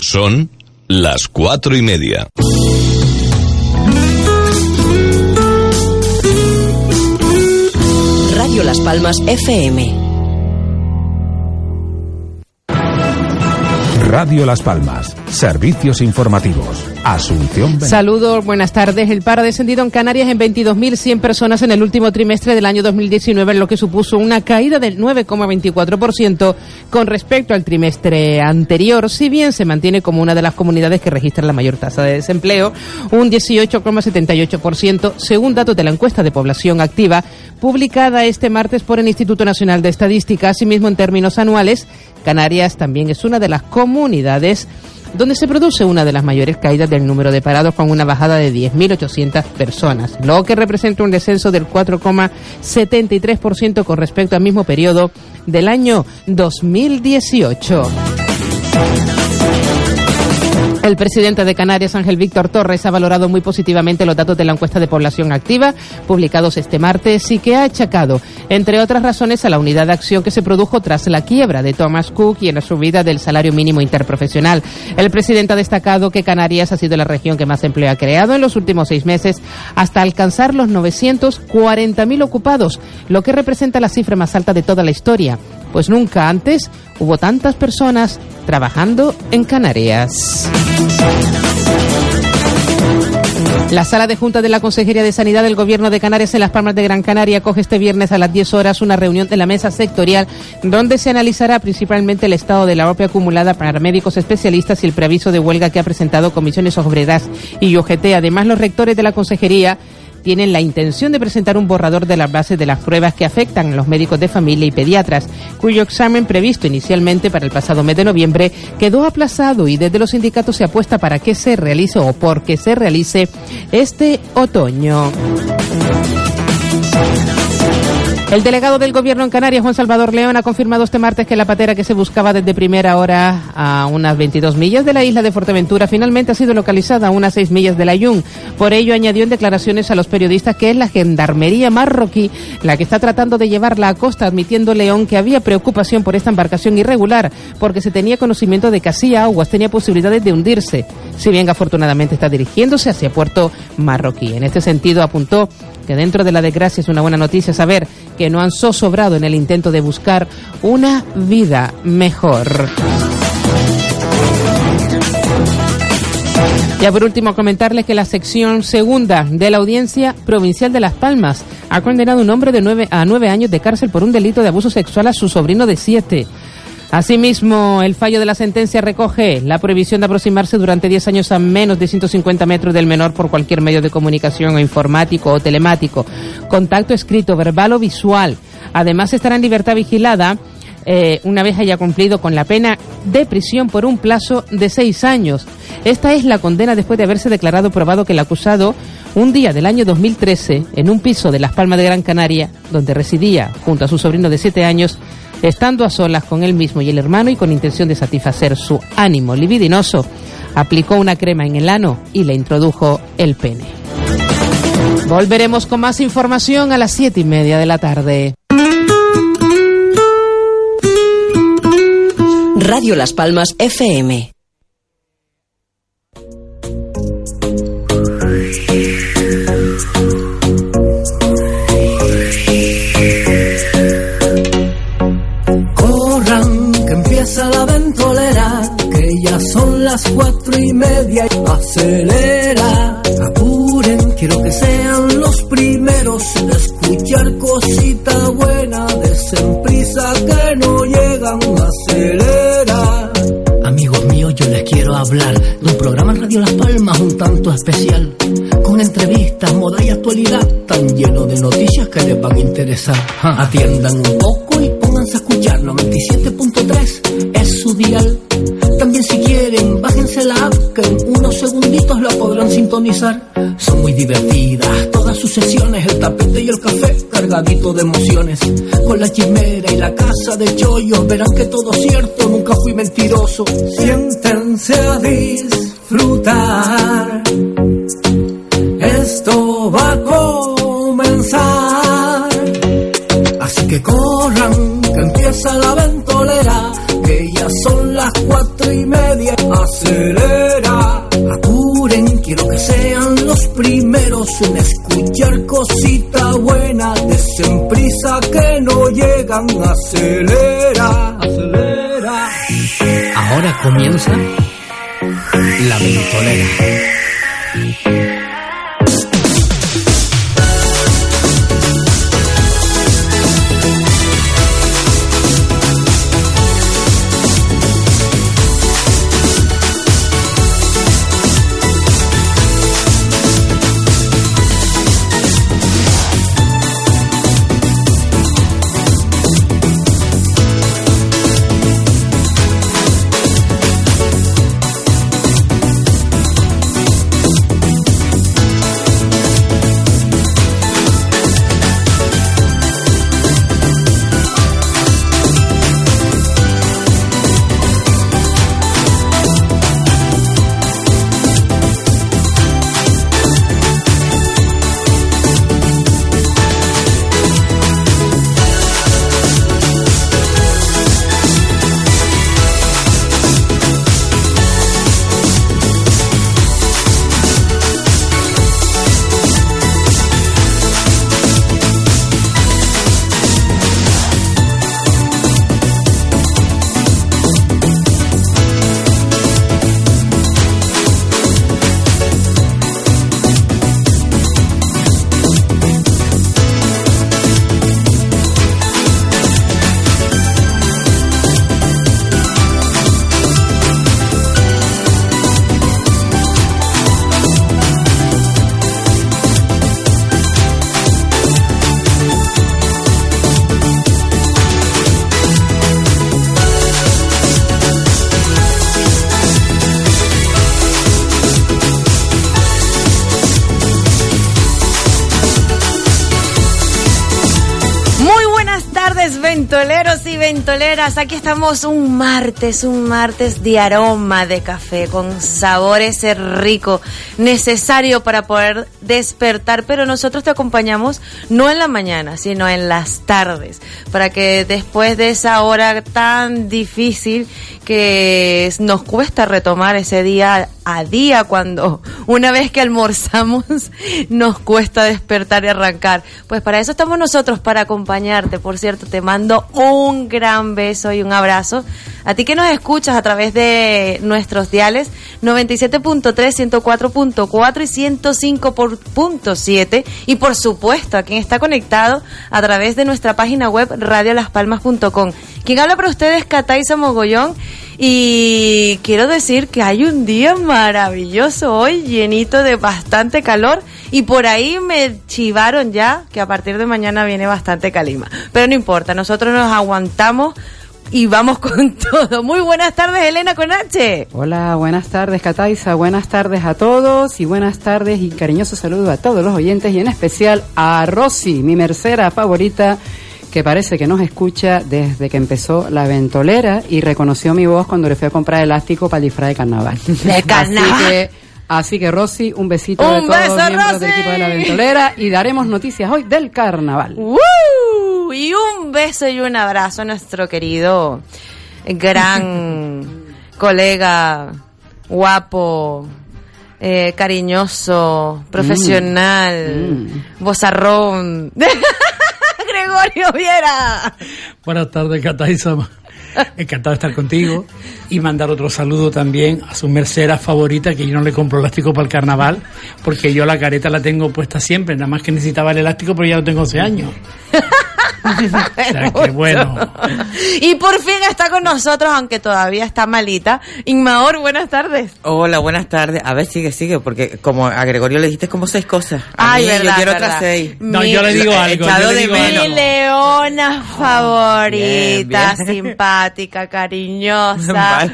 Son las cuatro y media. Radio Las Palmas FM. Radio Las Palmas. Servicios informativos. Asunción. Saludos, buenas tardes. El paro ha descendido en Canarias en 22.100 personas en el último trimestre del año 2019, en lo que supuso una caída del 9,24% con respecto al trimestre anterior, si bien se mantiene como una de las comunidades que registra la mayor tasa de desempleo, un 18,78%, según datos de la encuesta de población activa publicada este martes por el Instituto Nacional de Estadística. Asimismo, en términos anuales, Canarias también es una de las comunidades donde se produce una de las mayores caídas del número de parados con una bajada de 10.800 personas, lo que representa un descenso del 4,73% con respecto al mismo periodo del año 2018. El presidente de Canarias, Ángel Víctor Torres, ha valorado muy positivamente los datos de la encuesta de población activa publicados este martes y que ha achacado, entre otras razones, a la unidad de acción que se produjo tras la quiebra de Thomas Cook y en la subida del salario mínimo interprofesional. El presidente ha destacado que Canarias ha sido la región que más empleo ha creado en los últimos seis meses hasta alcanzar los 940.000 ocupados, lo que representa la cifra más alta de toda la historia pues nunca antes hubo tantas personas trabajando en Canarias. La sala de junta de la Consejería de Sanidad del Gobierno de Canarias en Las Palmas de Gran Canaria coge este viernes a las 10 horas una reunión de la mesa sectorial donde se analizará principalmente el estado de la OPE acumulada para médicos especialistas y el preaviso de huelga que ha presentado comisiones obreras y UGT. Además, los rectores de la Consejería tienen la intención de presentar un borrador de las bases de las pruebas que afectan a los médicos de familia y pediatras, cuyo examen previsto inicialmente para el pasado mes de noviembre quedó aplazado y desde los sindicatos se apuesta para que se realice o porque se realice este otoño. El delegado del Gobierno en Canarias, Juan Salvador León, ha confirmado este martes que la patera que se buscaba desde primera hora a unas 22 millas de la isla de Fuerteventura finalmente ha sido localizada a unas 6 millas de la Yun. Por ello, añadió en declaraciones a los periodistas que es la gendarmería marroquí la que está tratando de llevarla a costa, admitiendo León que había preocupación por esta embarcación irregular, porque se tenía conocimiento de que hacía aguas tenía posibilidades de hundirse, si bien afortunadamente está dirigiéndose hacia Puerto Marroquí. En este sentido, apuntó que dentro de la desgracia es una buena noticia saber que no han zozobrado en el intento de buscar una vida mejor. Ya por último comentarles que la sección segunda de la Audiencia Provincial de Las Palmas ha condenado a un hombre de nueve a nueve años de cárcel por un delito de abuso sexual a su sobrino de siete. Asimismo, el fallo de la sentencia recoge la prohibición de aproximarse durante 10 años a menos de 150 metros del menor por cualquier medio de comunicación o informático o telemático, contacto escrito, verbal o visual. Además, estará en libertad vigilada eh, una vez haya cumplido con la pena de prisión por un plazo de seis años. Esta es la condena después de haberse declarado probado que el acusado, un día del año 2013, en un piso de Las Palmas de Gran Canaria, donde residía junto a su sobrino de siete años, estando a solas con él mismo y el hermano y con intención de satisfacer su ánimo libidinoso, aplicó una crema en el ano y le introdujo el pene. Volveremos con más información a las siete y media de la tarde. Radio Las Palmas FM. Las cuatro y media. Acelera, apuren, quiero que sean los primeros en escuchar cosita buena. Desen prisa que no llegan, acelera. Amigos míos, yo les quiero hablar de un programa en Radio Las Palmas un tanto especial. Con entrevistas, moda y actualidad, tan lleno de noticias que les van a interesar. Ja, Atiendan un poco y pónganse a escuchar 97.3 es su dial. Si quieren, bájense la app que en unos segunditos la podrán sintonizar. Son muy divertidas todas sus sesiones, el tapete y el café cargadito de emociones. Con la chimera y la casa de chollos, verán que todo es cierto, nunca fui mentiroso. Siéntense a disfrutar. Esto va a comenzar. Así que corran, que empieza la ventolera, Acelera, apuren, quiero que sean los primeros en escuchar cosita buena. Desen prisa que no llegan, acelera, acelera. Ahora comienza la ventolera. Ventoleras. Aquí estamos un martes, un martes de aroma de café, con sabor ese rico, necesario para poder despertar. Pero nosotros te acompañamos no en la mañana, sino en las tardes, para que después de esa hora tan difícil que nos cuesta retomar ese día a día cuando una vez que almorzamos nos cuesta despertar y arrancar. Pues para eso estamos nosotros, para acompañarte. Por cierto, te mando un gran beso y un abrazo. A ti que nos escuchas a través de nuestros diales 97.3, 104.4 y 105.7 y por supuesto a quien está conectado a través de nuestra página web radiolaspalmas.com. Quien habla para ustedes, Cataiza Mogollón. Y quiero decir que hay un día maravilloso hoy, llenito de bastante calor. Y por ahí me chivaron ya que a partir de mañana viene bastante calima. Pero no importa, nosotros nos aguantamos y vamos con todo. Muy buenas tardes, Elena con H. Hola, buenas tardes, Cataiza. Buenas tardes a todos y buenas tardes y cariñoso saludo a todos los oyentes y en especial a Rosy, mi mercera favorita que parece que nos escucha desde que empezó la ventolera y reconoció mi voz cuando le fui a comprar elástico para el disfraz de carnaval. De carnaval. Así que, así que Rosy, un besito Un de todos beso, los miembros Rosy. del equipo de la ventolera y daremos noticias hoy del carnaval. ¡Woo! Y un beso y un abrazo a nuestro querido gran colega, guapo, eh, cariñoso, profesional, bozarrón. Gregorio Viera. Buenas tardes, Cataiza. Encantado de estar contigo y mandar otro saludo también a su mercera favorita, que yo no le compro elástico para el carnaval, porque yo la careta la tengo puesta siempre, nada más que necesitaba el elástico, pero ya lo tengo hace años. qué bueno. Y por fin está con nosotros, aunque todavía está malita. Inmaor, buenas tardes. Hola, buenas tardes. A ver, sigue, sigue, porque como a Gregorio le dijiste como seis cosas. A Ay, mí, verdad, Yo quiero verdad. otras seis. No, Mi- yo le digo algo. echado yo le de menos. Mi algo. leona favorita, Bien, bien. simpática, cariñosa. Vale.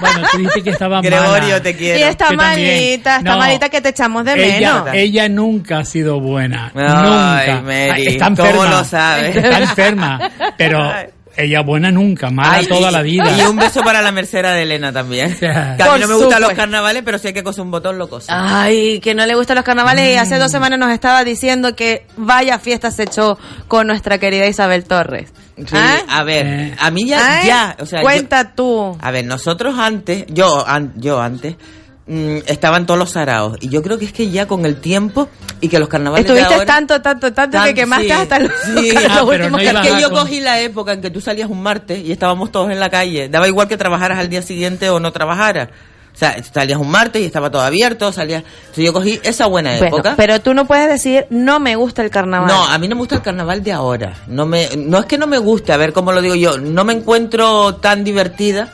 Bueno, tú dijiste que estaba Gregorio, mala. te Y quiero. está Yo también. malita, está No. malita que te echamos de Ella, menos. ella nunca ha sido buena. Ay, nunca. Mary, está ¿cómo enferma. lo sabes? Está enferma. Pero ella buena nunca, mala Ay, toda y- la vida. Y un beso para la mercera de Elena también. Que a Por mí no me gustan los carnavales, pero si hay que coser un botón, lo coso. Ay, que no le gustan los carnavales y hace dos semanas nos estaba diciendo que vaya fiesta se echó con nuestra querida Isabel Torres. Sí, ¿Ah? a ver, Eh. a mí ya, ya, o sea, yo- Cuenta tú. A ver, nosotros antes, yo, an- yo antes, mm, estaban todos los saraos. Y yo creo que es que ya con el tiempo y que los carnavales de Estuviste ahora... tanto, tanto, tanto que quemaste sí, hasta los, sí. los Ah, últimos no que yo con- cogí la época en que tú salías un martes y estábamos todos en la calle. Daba igual que trabajaras al día siguiente o no trabajaras. O sea, salías un martes y estaba todo abierto, salías... Entonces yo cogí esa buena Bueno, época. pero tú no puedes decir, no me gusta el carnaval. No, a mí no me gusta el carnaval de ahora. No me, no es que no me guste, a ver cómo lo digo yo. No me encuentro tan divertida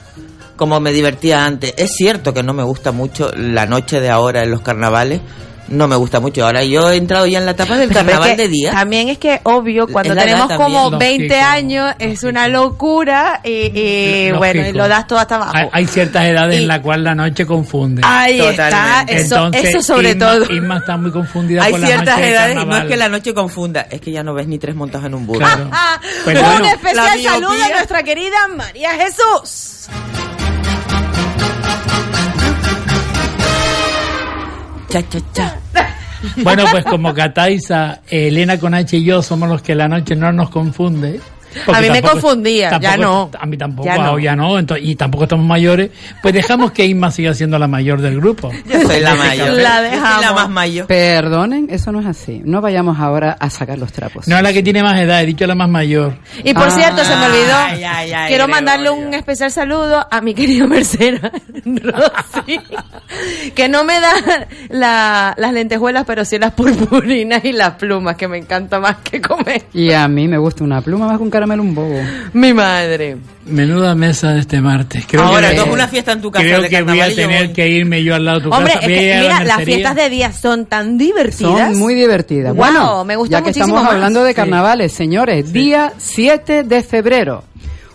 como me divertía antes. Es cierto que no me gusta mucho la noche de ahora en los carnavales. No me gusta mucho. Ahora yo he entrado ya en la etapa del Pero es carnaval que de día. También es que, obvio, cuando la tenemos como también. 20 Lógico, años, es una locura y, y, Lógico. bueno, y lo das todo hasta abajo. Hay, hay ciertas edades Y- en las cuales la noche confunde. Ahí Totalmente. está, eso, Entonces, eso sobre todo. Isma está muy confundida Hay con la ciertas de edades y no es que la noche confunda, es que ya no ves ni tres montados en un burro. Claro. Un bueno, especial la saludo a nuestra querida María Jesús. Cha, cha, cha. Bueno, pues como Cataiza, Elena con H y yo somos los que la noche no nos confunde. Porque A mí me tampoco- confundía, ya no. A mí tampoco, Ya no. ya no, y tampoco estamos mayores. Pues dejamos que Isma siga siendo la mayor del grupo. Yo soy la mayor. La soy dejamos. la más mayor. Perdonen, eso no es así. No vayamos ahora a sacar los trapos. No es la que tiene más edad, he dicho la más mayor. Y por Ah. cierto, se me olvidó. Ay, ay, ay, Quiero mandarle un especial saludo a mi querida Mercera Rosy, que no me da la- las lentejuelas, pero sí las purpurinas y las plumas, que me encanta más que comer. Y a mí me gusta una pluma más que un caramelo un bobo. Mi madre. Menuda mesa de este martes. Creo Ahora, que, tú es una fiesta en tu casa creo que voy a tener voy. que irme yo al lado de tu Hombre, casa. es que, la mira, las fiestas de día son tan divertidas. Son muy divertidas. Wow, bueno, me gusta ya que muchísimo estamos más. hablando de Sí. carnavales, señores, día 7 de febrero.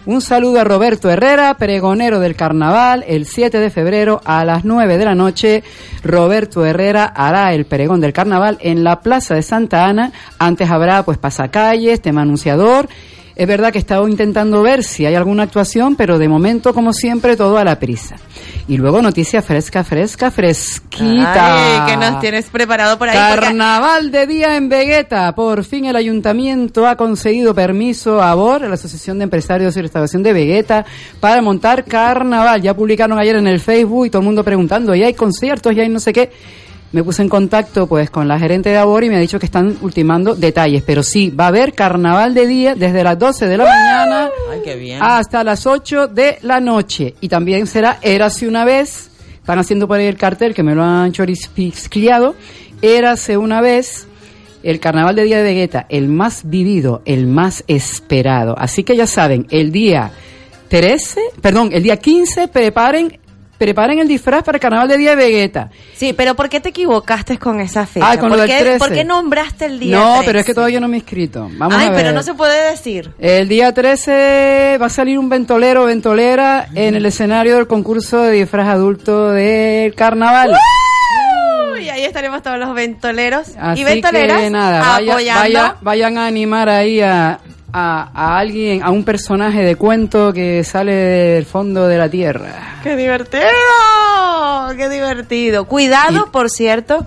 Un saludo a Roberto Herrera, pregonero del carnaval, el 7 de febrero a las 9 de la noche. Roberto Herrera hará el pregón del carnaval en la Plaza de Santa Ana. Antes habrá pues pasacalles, tema anunciador. Es verdad que he estado intentando ver si hay alguna actuación, pero de momento, como siempre, todo a la prisa. Y luego noticia fresca, fresca, fresquita. Ay, que nos tienes preparado por ahí. porque- Carnaval de día en Vegueta. Por fin el ayuntamiento ha concedido permiso a BOR, a la Asociación de Empresarios y Restauración de Vegueta, para montar carnaval. Ya publicaron ayer en el Facebook y todo el mundo preguntando, ¿y hay conciertos? ¿Y hay no sé qué? Me puse en contacto pues con la gerente de ABOR y me ha dicho que están ultimando detalles, pero sí, va a haber carnaval de día desde las 12 de la mañana Ay, qué bien. hasta las 8 de la noche. Y también será Érase una vez. Están haciendo por ahí el cartel que me lo han chorispiscliado. Érase una vez. El carnaval de Día de Vegueta, el más vivido, el más esperado. Así que ya saben, el día 13, perdón, el día 15, preparen, preparen el disfraz para el carnaval de Día de Vegueta. Sí, pero ¿por qué te equivocaste con esa fecha? Ah, con ¿Por, lo del qué, 13. por qué nombraste el día No, 13? pero es que todavía no me he inscrito. Vamos Ay, a ver. pero no se puede decir. El día 13 va a salir un ventolero o ventolera en el escenario del concurso de disfraz adulto del carnaval. Uy, ahí estaremos todos los ventoleros Así y ventoleras que nada, vaya- apoyando. vaya- vayan a animar ahí a, a, a alguien, a un personaje de cuento que sale del fondo de la tierra. ¡Qué divertido! ¡Qué divertido! Cuidado, por cierto.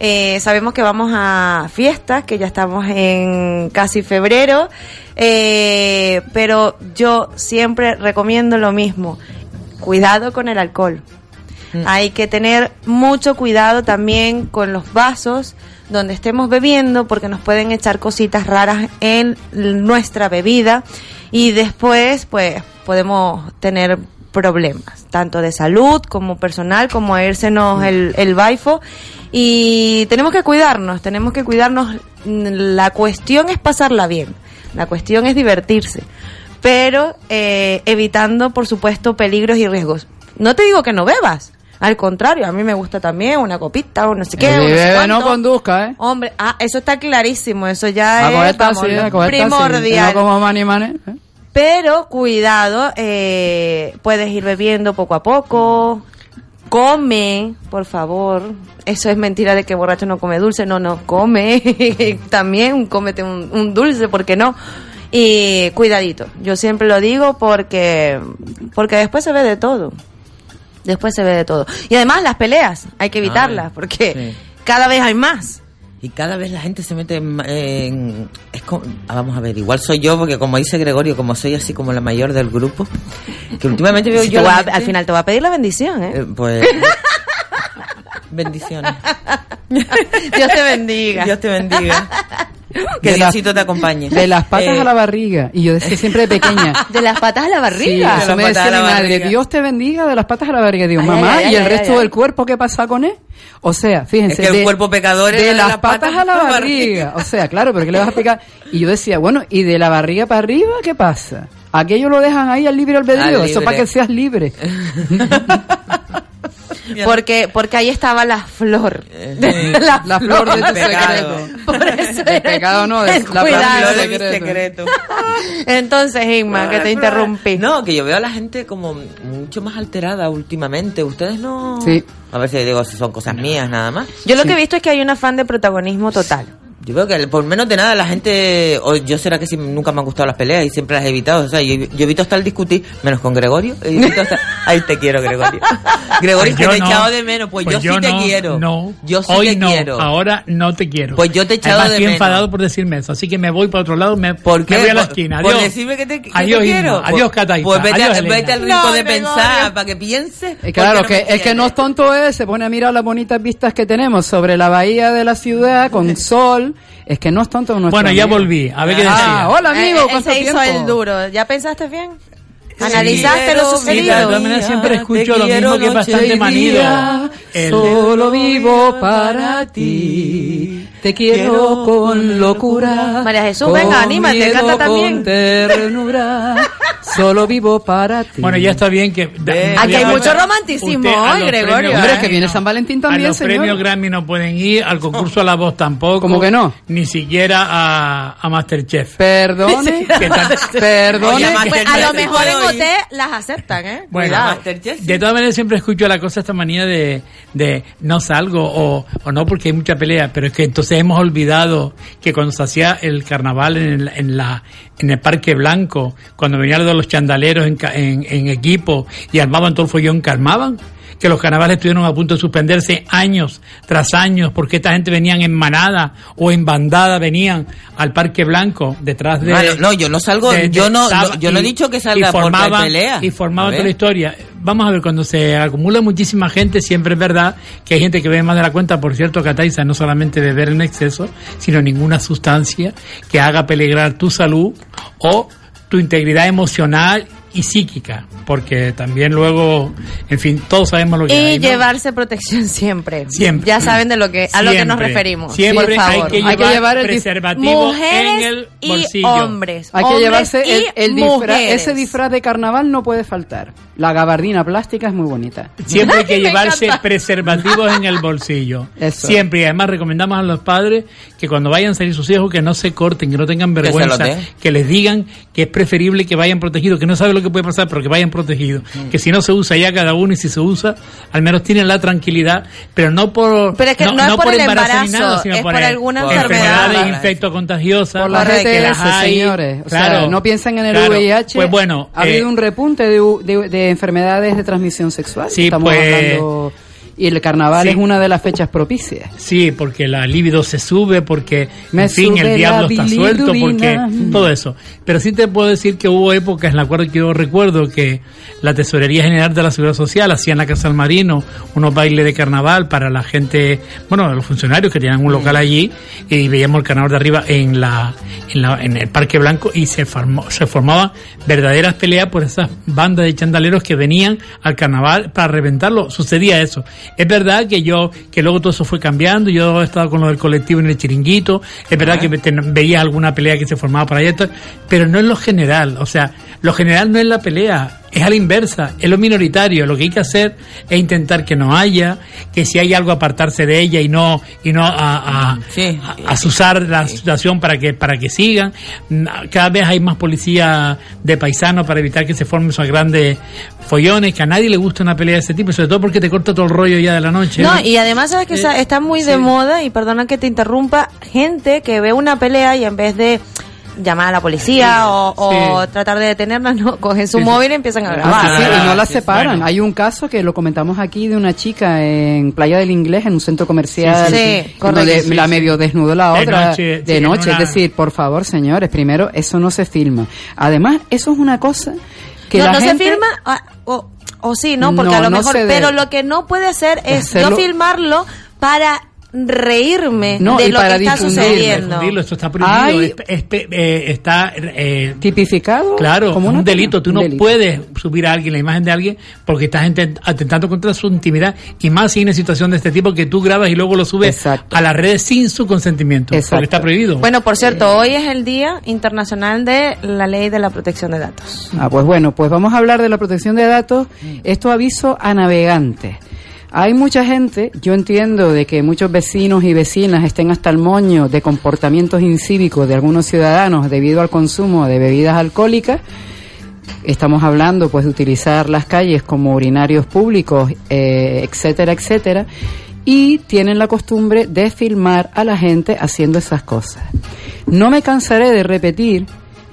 eh, sabemos que vamos a fiestas, que ya estamos en casi febrero, eh, pero yo siempre recomiendo lo mismo. Cuidado con el alcohol. Hay que tener mucho cuidado también con los vasos donde estemos bebiendo porque nos pueden echar cositas raras en nuestra bebida y después pues podemos tener problemas, tanto de salud como personal, como irsenos el, el baifo y tenemos que cuidarnos, tenemos que cuidarnos, la cuestión es pasarla bien, La cuestión es divertirse, pero eh, evitando, por supuesto, peligros y riesgos. No te digo que no bebas. Al contrario, a mí me gusta también una copita o no sé qué. O no conduzca, ¿eh? Hombre, ah, eso está clarísimo, eso ya A coger es vamos, a taxi, primordial. No como mani mani. ¿eh? Pero cuidado, eh, puedes ir bebiendo poco a poco. Come, por favor. Eso es mentira de que borracho no come dulce. No, no, come. También cómete un, un dulce, ¿por qué no? Y cuidadito. Yo siempre lo digo porque, porque después se ve de todo. Después se ve de todo. Y además las peleas, hay que evitarlas porque sí. cada vez hay más. Y cada vez la gente se mete en... en- es como- ah, vamos a ver, igual soy yo, porque como dice Gregorio, como soy así como la mayor del grupo, que últimamente veo Si yo... va- gente- al final te va a pedir la bendición, ¿eh? eh, pues... bendiciones. Dios te bendiga. Dios te bendiga. Que De la- Diosito te acompañe. De las patas Eh, a la barriga. Y yo decía siempre de pequeña. De las patas a la Sí, barriga. Eso las me decía mi madre. barriga. Dios te bendiga de las patas a la barriga. Digo, Ay, mamá, ay, ¿y el resto del cuerpo qué pasa con él? O sea, fíjense. Es que el cuerpo pecador de de las las patas, patas a la barriga. O sea, claro, pero ¿qué le vas a explicar? Y yo decía, bueno, ¿y de la barriga para arriba qué pasa? Aquello lo dejan ahí al libre albedrío. Al Eso para que seas libre. Porque, porque ahí estaba la flor. Eh, La flor de tu Pecado. secreto. Por eso De pecado no, de la flor de mi secreto. secreto. Entonces, Inma, que te interrumpí. No, que yo veo a la gente como mucho más alterada últimamente. Ustedes no. Sí. A ver si digo si son cosas mías nada más. Yo lo que he visto es que hay un afán de protagonismo total. Yo veo que por menos de nada la gente, o yo será que sí, nunca me han gustado las peleas y siempre las he evitado. O sea, yo, yo evito hasta el discutir, menos con Gregorio. evito hasta- Ay, te quiero, Gregorio. Gregorio, Pues que yo te he no. echado de menos. Pues, yo, sí te quiero. No, Yo sí hoy te no, quiero. ahora no te quiero. Pues yo te he echado Además, de estoy menos. enfadado por decirme eso, así que me voy para otro lado, me, ¿Por qué? me voy a la Por- esquina. por Adiós. decirme que te, que te adiós, quiero. Adiós, Cataita. Pues vete, adiós, vete al rincón No, de Gregorio. pensar para que pienses. Eh, Claro, que es que no es tonto es, se pone a mirar las bonitas vistas que tenemos sobre la bahía de la ciudad con sol. Es que no es tonto nuestro Bueno, ya amigo. volví. A ver qué Ah, decía. hola amigo, Eh, él ¿cuánto se hizo tiempo? el duro. ¿Ya pensaste bien? ¿Analizaste lo Sí, de sucedido? todas maneras siempre escucho lo mismo que bastante manido. El- Solo vivo para ti, te quiero con locura. María Jesús, con venga, anímate, miedo, canta también. Con ternura, solo vivo para ti. Bueno, ya está bien que... Ven. Aquí hay mucho romanticismo a hoy, Gregorio, premios Hombre, ¿eh? es que viene San Valentín a también, los señor. premios Grammy no pueden ir, al concurso a la voz tampoco. ¿Cómo que no? Ni siquiera a, a Masterchef. Perdone, ¿Qué tal? perdone. Oye, Pues a lo mejor en las aceptan, ¿eh? Bueno, Cuidado. Masterchef, sí. De todas maneras siempre escucho la cosa esta manía de, de no salgo o, o no porque hay mucha pelea, pero es que entonces hemos olvidado que cuando se hacía el carnaval en, el- en la en el Parque Blanco, cuando venían los chandaleros en, ca- en, en equipo y armaban todo el follón que armaban, que los carnavales estuvieron a punto de suspenderse años tras años porque esta gente venían en manada o en bandada venían al Parque Blanco detrás de no, yo no salgo, de- de- yo no, yo no he dicho que y salga hay formaban- pelea. y formaban A toda la historia. Vamos a ver, cuando se acumula muchísima gente, siempre es verdad que hay gente que bebe más de la cuenta. Por cierto, Cataiza, no solamente beber en exceso, sino ninguna sustancia que haga peligrar tu salud o tu integridad emocional y psíquica. Porque también luego, en fin, todos sabemos lo que Y hay. ¿no? llevarse protección siempre. Siempre. Ya saben de lo que a lo que nos referimos. Siempre por favor. hay que llevar, Hay que llevar el preservativo Mujeres en el y bolsillo. hombres. Hay que hombres llevarse el, y el disfraz, ese disfraz de carnaval no puede faltar. La gabardina plástica es muy bonita. Siempre hay que llevarse preservativos en el bolsillo. Eso. Siempre. Y además recomendamos a los padres que cuando vayan a salir sus hijos que no se corten, que no tengan vergüenza, den. que les digan que es preferible que vayan protegidos, que no sabe lo que puede pasar, pero que vayan protegidos. Mm. Que si no se usa ya cada uno y si se usa, al menos tienen la tranquilidad, pero no por Pero es que no es por el embarazo ni nada, sino es por, por el- alguna enfermedad. enfermedades infectocontagiosas. Por la que las hay. señores. O Claro. sea, no piensen en el Claro. VIH. Pues bueno, ha eh, habido un repunte de, de- de enfermedades de transmisión sexual. Sí, Estamos pues- hablando. Y el carnaval Sí. es una de las fechas propicias. Sí, porque la libido se sube, porque, Me en fin, el diablo está suelto, porque todo eso. Pero sí te puedo decir que hubo épocas en las cuales yo recuerdo que la Tesorería General de la Seguridad Social hacía en la Casa del Marino unos bailes de carnaval para la gente, bueno, los funcionarios que tenían un local allí, y veíamos el carnaval de arriba en la, en, la- en el Parque Blanco y se, formó, se formaban verdaderas peleas por esas bandas de chandaleros que venían al carnaval para reventarlo. Sucedía eso. Es verdad que yo, que luego todo eso fue cambiando, yo he estado con lo del colectivo en el chiringuito, es verdad que veía alguna pelea que se formaba por ahí, esto, pero no es lo general, o sea, lo general no es la pelea, es a la inversa, es lo minoritario, lo que hay que hacer es intentar que no haya, que si hay algo apartarse de ella y no, y no a, a, a- a asusar la situación para que, para que sigan. Cada vez hay más policía de paisanos para evitar que se formen esos grandes follones, que a nadie le gusta una pelea de ese tipo, sobre todo porque te corta todo el rollo ya de la noche. No, y además sabes que está- está muy de moda, y perdona que te interrumpa, gente que ve una pelea y en vez de llamar a la policía o, o tratar de detenerla, no, cogen su Sí, móvil y empiezan a Ah, grabar. sí, sí, y no la separan. Hay un caso que lo comentamos aquí de una chica en Playa del Inglés, en un centro comercial, Sí, sí. Sí, donde la Sí, medio desnudó la De otra noche, de noche. una- Es decir, por favor, señores, primero, eso no se filma. Además, eso es una cosa que no, la no gente... se filma ah, o sí, ¿no? Porque No, a lo mejor, pero lo que no puede hacer es Hacerlo- yo filmarlo para reírme No, de y lo para que está difundirlo, sucediendo. Esto está prohibido, es- es eh, está eh, tipificado Claro, como un delito. Tú no delito. puedes subir a alguien la imagen de alguien porque estás atentando contra su intimidad y más si hay una situación de este tipo que tú grabas y luego lo subes a las redes sin su consentimiento, porque está prohibido. Bueno, por cierto, hoy es el Día Internacional de la Ley de la Protección de Datos. Ah, pues bueno, pues vamos a hablar de la protección de datos. Esto aviso a navegantes. Hay mucha gente, yo entiendo de que muchos vecinos y vecinas estén hasta el moño de comportamientos incívicos de algunos ciudadanos debido al consumo de bebidas alcohólicas. Estamos hablando pues de utilizar las calles como urinarios públicos, eh, etcétera, etcétera. Y tienen la costumbre de filmar a la gente haciendo esas cosas. No me cansaré de repetir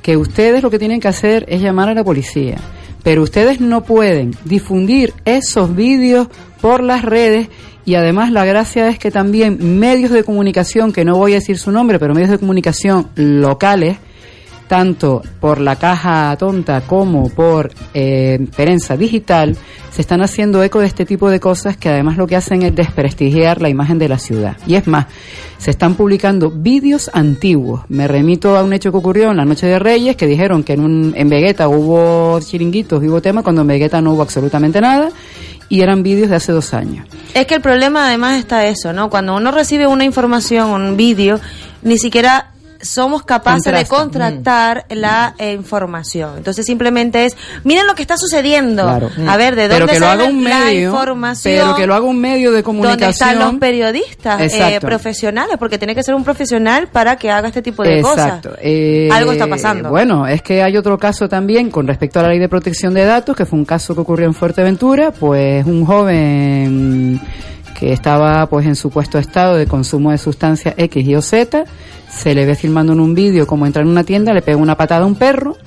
que ustedes lo que tienen que hacer es llamar a la policía. Pero ustedes no pueden difundir esos vídeos por las redes y además la gracia es que también medios de comunicación, que no voy a decir su nombre, pero medios de comunicación locales, tanto por la caja tonta como por eh, digital, se están haciendo eco de este tipo de cosas que además lo que hacen es desprestigiar la imagen de la ciudad. Y es más, se están publicando vídeos antiguos. Me remito a un hecho que ocurrió en la Noche de Reyes, que dijeron que en, un, en Vegeta hubo chiringuitos hubo temas, cuando en Vegeta no hubo absolutamente nada, y eran vídeos de hace dos años. Es que el problema además está eso, ¿no? Cuando uno recibe una información, un vídeo, ni siquiera somos capaces de Contrasta. contrastar la eh, información. Entonces simplemente es, miren lo que está sucediendo. Claro. A ver, ¿de dónde sale un la medio, información? pero que lo haga un medio de ¿Dónde están comunicación. los periodistas eh, profesionales? Porque tiene que ser un profesional para que haga este tipo de Exacto. cosas. Eh, Algo está pasando. Bueno, es que hay otro caso también con respecto a la ley de protección de datos, que fue un caso que ocurrió en Fuerteventura, pues un joven que estaba pues en supuesto estado de consumo de sustancias X y o Z, se le ve filmando en un vídeo como entra en una tienda, le pega una patada a un perro,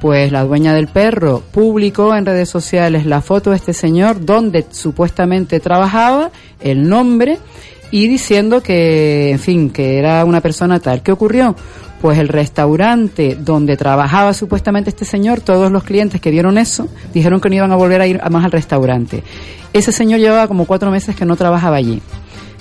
pues la dueña del perro publicó en redes sociales la foto de este señor donde supuestamente trabajaba, el nombre y diciendo que, en fin, que era una persona tal. ¿Qué ocurrió? Pues el restaurante donde trabajaba supuestamente este señor, todos los clientes que vieron eso, dijeron que no iban a volver a ir más al restaurante. Ese señor llevaba como cuatro meses que no trabajaba allí.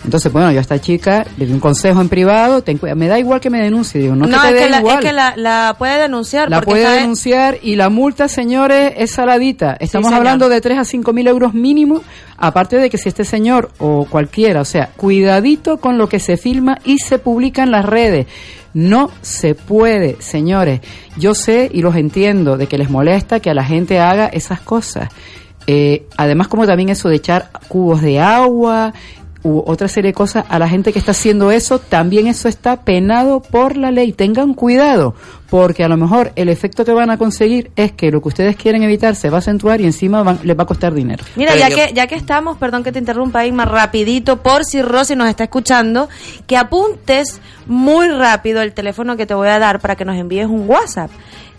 Entonces, bueno, yo a esta chica le di un consejo en privado, me da igual que me denuncie, digo, no, No, que te es, que la, igual. es que la, la puede denunciar. La puede denunciar y la multa, señores, es saladita. Estamos hablando de 3 a 5 mil euros mínimo, aparte de que si este señor o cualquiera, o sea, cuidadito con lo que se filma y se publica en las redes. No se puede, señores. Yo sé y los entiendo de que les molesta que a la gente haga esas cosas. Eh, además, como también eso de echar cubos de agua u otra serie de cosas a la gente que está haciendo eso, también eso está penado por la ley. Tengan cuidado, porque a lo mejor el efecto que van a conseguir es que lo que ustedes quieren evitar se va a acentuar y encima van- les va a costar dinero. Mira, ya que, ya que estamos, perdón que te interrumpa, Irma, rapidito, por si Rosy nos está escuchando, que apuntes muy rápido el teléfono que te voy a dar para que nos envíes un WhatsApp.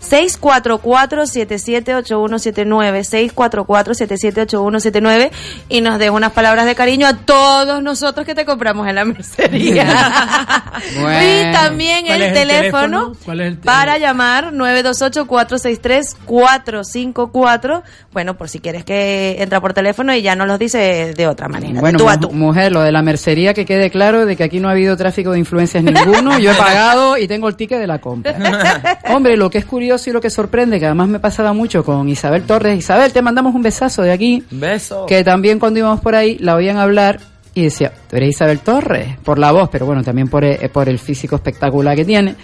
644-778179, 644-778179 y nos des unas palabras de cariño a todos nosotros que te compramos en la mercería. y también ¿Cuál el el teléfono, teléfono? ¿Cuál es el para llamar 928-463-454. Bueno, por si quieres que entra por teléfono y ya nos los dice de otra manera. de Bueno, tú a mu- tú. mujer, lo de la mercería, que quede claro de que aquí no ha habido tráfico de influencias ninguno. Yo he pagado y tengo el ticket de la compra. Hombre, lo que es curioso curioso y lo que sorprende, que además me pasaba mucho con Isabel Torres. Isabel, te mandamos un besazo de aquí. Beso. Que también cuando íbamos por ahí la oían hablar y decía, tú eres Isabel Torres, por la voz, pero bueno, también por, eh, por el físico espectacular que tiene.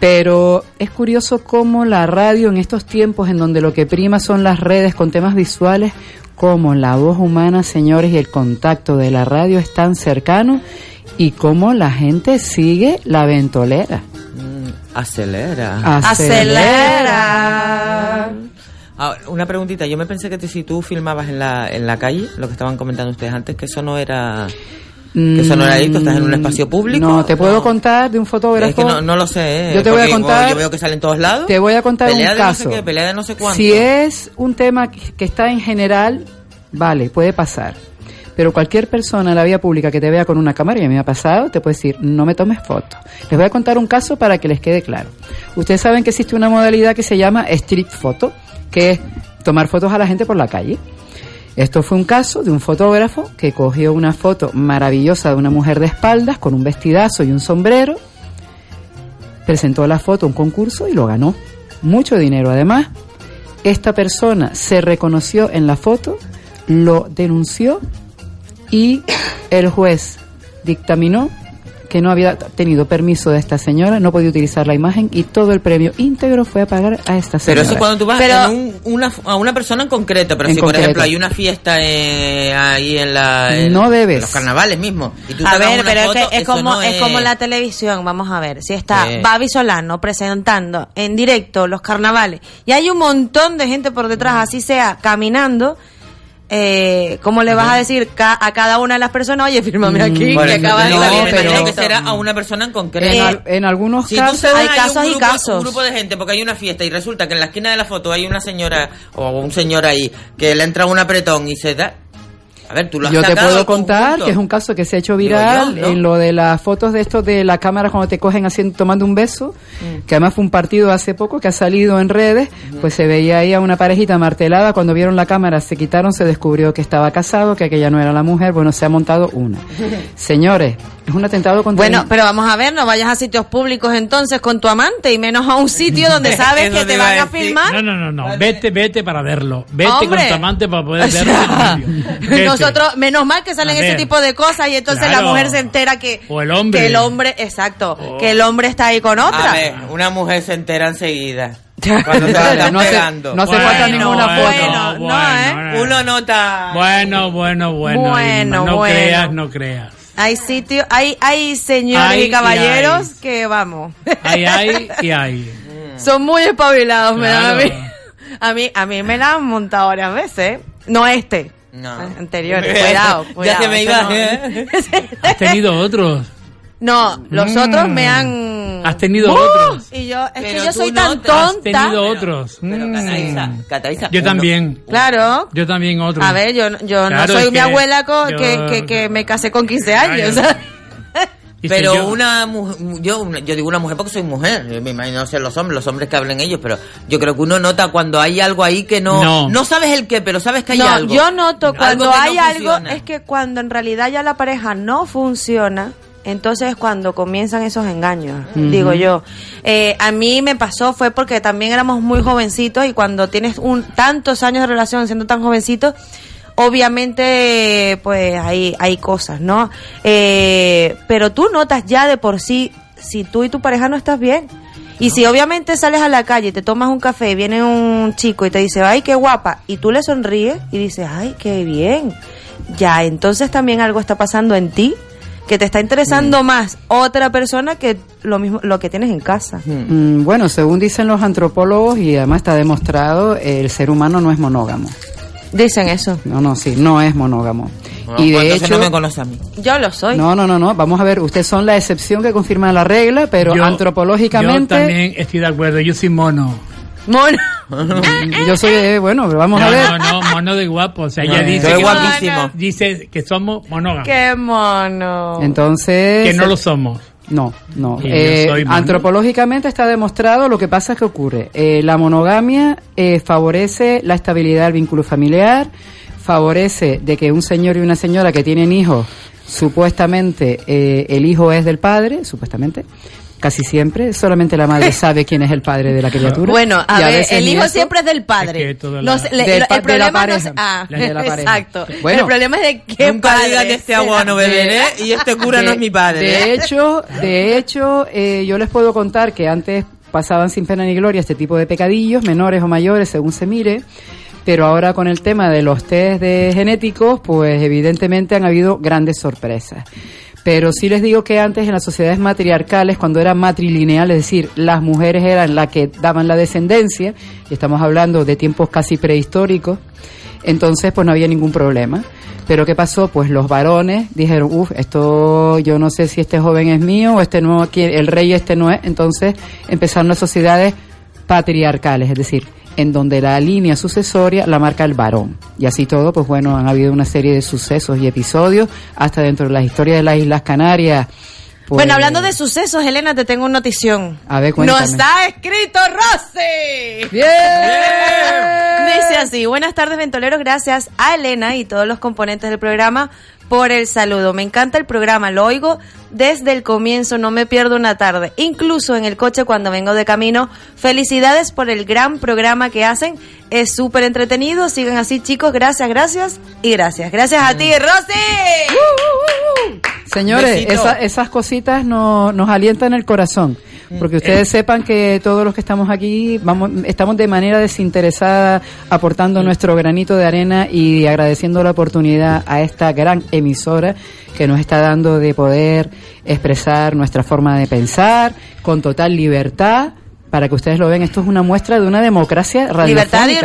Pero es curioso cómo la radio en estos tiempos en donde lo que prima son las redes con temas visuales, cómo la voz humana, señores, y el contacto de la radio es tan cercano y cómo la gente sigue la ventolera. Mm, acelera. Acelera. Ahora, una preguntita, yo me pensé que te- si tú filmabas en la, en la calle, lo que estaban comentando ustedes antes, que eso no era... Que eso no era tú estás en un espacio público. No, te puedo contar de un fotógrafo. Es que no, no lo sé, ¿eh? Yo te voy a contar. Yo veo que sale en todos lados. Te voy a contar pelea un de caso. No sé qué, pelea de no sé cuánto. Si es un tema que está en general, vale, puede pasar. Pero cualquier persona en la vía pública que te vea con una cámara, y a mí me ha pasado, te puede decir, no me tomes fotos. Les voy a contar un caso para que les quede claro. Ustedes saben que existe una modalidad que se llama street photo, que es tomar fotos a la gente por la calle. Esto fue un caso de un fotógrafo que cogió una foto maravillosa de una mujer de espaldas con un vestidazo y un sombrero, presentó la foto a un concurso y lo ganó. Mucho dinero además. Esta persona se reconoció en la foto, lo denunció y el juez dictaminó que no había tenido permiso de esta señora, no podía utilizar la imagen y todo el premio íntegro fue a pagar a esta señora. Pero eso cuando tú vas Pero- en un- una, a una persona en concreto, pero En si por ejemplo hay una fiesta eh, ahí en, la, en- No debes. en los carnavales mismo, y tú A ver, pero foto, es que es como, no es como la televisión, vamos a ver. Si está Eh. Babi Solano presentando en directo los carnavales y hay un montón de gente por detrás, así sea, caminando, eh, ¿cómo le vas a decir ca- a cada una de las personas, oye, fírmame aquí, que eso, acaba de no, salir pero directo"? que será a una persona en concreto. en, al- en algunos Si casos sabes, hay un casos y casos. Un grupo de gente, porque hay una fiesta y resulta que en la esquina de la foto hay una señora o un señor ahí que le entra un apretón y se da. A ver, tú lo has Yo te puedo contar que es un caso que se ha hecho viral yo, ¿no? en lo de las fotos de estos de la cámara cuando te cogen haciendo tomando un beso, Mm. que además fue un partido hace poco que ha salido en redes, pues se veía ahí a una parejita martelada, cuando vieron la cámara se quitaron, se descubrió que estaba casado, que aquella no era la mujer, bueno, se ha montado una. Señores, es un atentado contra Bueno, el- pero vamos a ver, no vayas a sitios públicos entonces con tu amante y menos a un sitio donde sabes que te van a filmar. No, no, no, no. Vete, vete para verlo. Vete Hombre. con tu amante para poder verlo. Nosotros, menos mal que salen ese tipo de cosas y entonces Claro. la mujer se entera que, O el hombre. que el hombre, exacto, Oh. que el hombre está ahí con otra. A ver, una mujer se entera enseguida. Cuando se la no hace- pegando. no hace falta Bueno, ninguna bueno, foto. no, ¿eh? Uno nota. Bueno, bueno, bueno. Bueno, no bueno. creas, no creas. Hay sitios, hay, hay señores Hay y y caballeros hay. que vamos. Hay, hay y hay. Son muy espabilados, me dan a mí. A mí, a mí me la han montado varias veces. No este. No. Anteriores. Cuidado, Ya cuidado. se me iba. no. ¿eh? Has tenido otros. No, los Mm. otros me han. Has tenido ¡Uh! otros. Y yo, es que Pero yo tú soy no tan te has tonta. Tenido otros. Pero Mm. Cataiza, Cataiza, Yo uno- también. Claro. Yo también otros. A ver, yo, yo Claro, no soy mi que abuela yo- que, que, que me casé con 15 años. Claro. Pero yo- una mujer, yo, yo digo una mujer porque soy mujer, yo me imagino no sé los hombres, los hombres que hablen ellos, pero yo creo que uno nota cuando hay algo ahí que no, No. sabes el qué, pero sabes que hay no, algo. yo noto cuando no hay algo, es que cuando en realidad ya la pareja no funciona, entonces es cuando comienzan esos engaños, digo yo. Eh, a mí me pasó fue porque también éramos muy jovencitos y cuando tienes un tantos años de relación siendo tan jovencito, obviamente pues hay, hay cosas, ¿no? Eh, pero tú notas ya de por sí si tú y tu pareja no estás bien. Y si obviamente sales a la calle, te tomas un café, viene un chico y te dice, ay, qué guapa, y tú le sonríes y dices, ay, qué bien. Ya, entonces también algo está pasando en ti que te está interesando más otra persona que lo mismo lo que tienes en casa. Mm, bueno, según dicen los antropólogos y además está demostrado, el ser humano no es monógamo. Dicen eso. No, no, sí, no es monógamo. No, y pues de entonces hecho, no me conoce a mí. Yo lo soy. no, no, no, no, vamos a ver, ustedes son la excepción que confirma la regla, pero yo- antropológicamente Yo también estoy de acuerdo. Yo soy mono. Mono. yo soy, eh, bueno, pero vamos no, a ver. no, no, mono de guapo. O sea, No, ella dice soy que, guapísimo. dice que somos monógamos. Qué mono. Entonces, Que no lo somos. No, no. Eh, antropológicamente está demostrado, lo que pasa es que ocurre. Eh, la monogamia eh, favorece la estabilidad del vínculo familiar, favorece de que un señor y una señora que tienen hijos, supuestamente eh, el hijo es del padre, supuestamente, casi siempre. Solamente la madre sabe quién es el padre de la criatura. Bueno, a ver, el hijo eso. siempre es del padre. Le- Del el problema no es- ah, De la pareja. exacto. Bueno. el problema es de qué Nunca padre digan de este agua no beberé y este cura no es mi padre. De ¿eh? hecho, de hecho, eh, yo les puedo contar que antes pasaban sin pena ni gloria este tipo de pecadillos, menores o mayores, según se mire. Pero ahora con el tema de los test de genéticos, pues evidentemente han habido grandes sorpresas. Pero sí les digo que antes en las sociedades matriarcales, cuando era matrilineal, es decir, las mujeres eran las que daban la descendencia, y estamos hablando de tiempos casi prehistóricos, entonces pues no había ningún problema. Pero ¿qué pasó? Pues los varones dijeron, uff, esto yo no sé si este joven es mío o este no, el rey este no es. Entonces empezaron las sociedades patriarcales, es decir, en donde la línea sucesoria la marca el varón. Y así todo, pues bueno, han habido una serie de sucesos y episodios, hasta dentro de la historia de las Islas Canarias. pues- Bueno, hablando de sucesos, Elena, te tengo una notición. A ver, No cuéntame. está escrito Rosy. ¡Bien! Dice así, buenas tardes ventoleros, gracias a Elena y todos los componentes del programa por el saludo. Me encanta el programa, lo oigo desde el comienzo, no me pierdo una tarde, incluso en el coche cuando vengo de camino. Felicidades por el gran programa que hacen, es súper entretenido, sigan así chicos, gracias, gracias y gracias. Gracias a ti, Rosy. Señores, esa- esas cositas no- nos alientan el corazón. Porque ustedes sepan que todos los que estamos aquí vamos, estamos de manera desinteresada aportando nuestro granito de arena y agradeciendo la oportunidad a esta gran emisora que nos está dando de poder expresar nuestra forma de pensar con total libertad. Para que ustedes lo vean, esto es una muestra de una democracia y,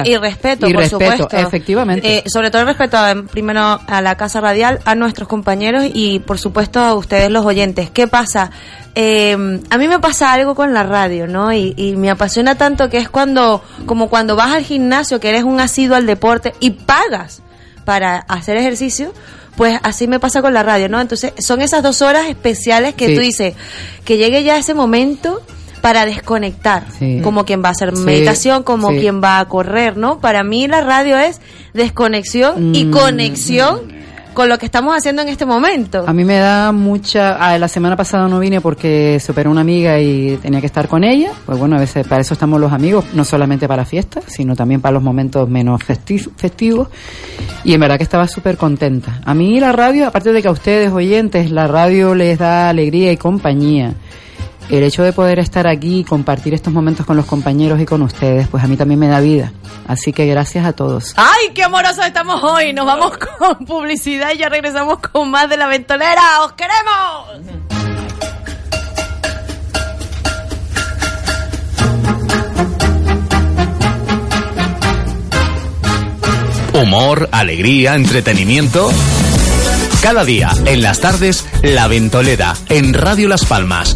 y respeto, Y por respeto, supuesto. efectivamente. Eh, sobre todo el respeto a, primero a la Casa Radial, a nuestros compañeros y por supuesto a ustedes los oyentes. ¿Qué pasa? Eh, a mí me pasa algo con la radio, ¿no? Y, y me apasiona tanto que es cuando, como cuando vas al gimnasio, que eres un asiduo al deporte y pagas para hacer ejercicio, pues así me pasa con la radio, ¿no? Entonces son esas dos horas especiales que Sí. tú dices, que llegue ya ese momento para desconectar, Sí. como quien va a hacer Sí, meditación, como sí. quien va a correr, ¿no? Para mí la radio es desconexión y Mm. conexión con lo que estamos haciendo en este momento. A mí me da mucha... ah, la semana pasada no vine porque se operó una amiga y tenía que estar con ella. Pues bueno, a veces para eso estamos los amigos, no solamente para fiestas, sino también para los momentos menos festi- festivos. Y en verdad que estaba súper contenta. A mí la radio, aparte de que a ustedes oyentes, la radio les da alegría y compañía. El hecho de poder estar aquí y compartir estos momentos con los compañeros y con ustedes, pues a mí también me da vida. Así que gracias a todos. ¡Ay, qué amorosos estamos hoy! Nos vamos con publicidad y ya regresamos con más de la ventolera. ¡Os queremos! Humor, alegría, entretenimiento. Cada día, en las tardes, La Ventolera, en Radio Las Palmas.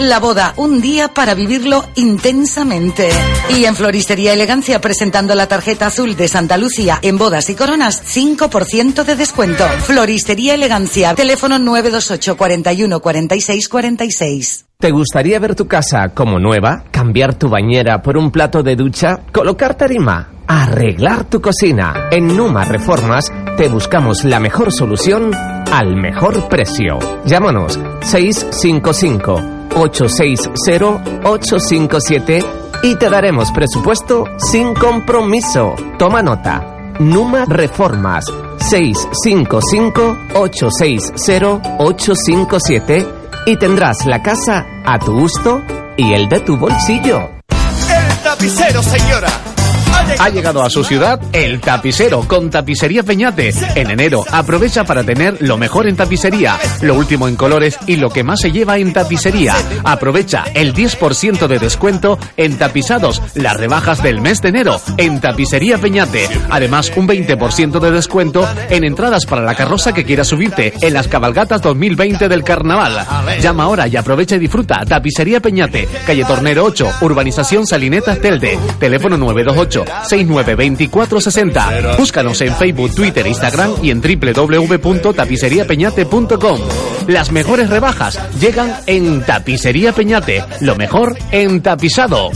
La boda, un día para vivirlo intensamente. Y en Floristería Elegancia, presentando la tarjeta azul de Santa Lucía en bodas y coronas, 5% de descuento. Floristería Elegancia, teléfono 928 41 46 46. ¿Te gustaría ver tu casa como nueva? ¿Cambiar tu bañera por un plato de ducha? ¿Colocar tarima? ¿Arreglar tu cocina? En Numa Reformas te buscamos la mejor solución al mejor precio. Llámanos 655 860 857 y te daremos presupuesto sin compromiso. Toma nota. Numa Reformas 655 860 857 y tendrás la casa a tu gusto y el de tu bolsillo. El tapicero, señora. Ha llegado a su ciudad el tapicero con Tapicería Peñate. En enero aprovecha para tener lo mejor en tapicería, lo último en colores y lo que más se lleva en tapicería. Aprovecha el 10% de descuento en tapizados, las rebajas del mes de enero en Tapicería Peñate. Además, un 20% de descuento en entradas para la carroza que quiera subirte en las cabalgatas 2020 del carnaval. Llama ahora y aprovecha y disfruta. Tapicería Peñate, calle Tornero 8, urbanización Salinetas Telde. Teléfono 928 692460. Búscanos en Facebook, Twitter, Instagram y en www.tapiceriapeñate.com. Las mejores rebajas llegan en Tapicería Peñate. Lo mejor en tapizado.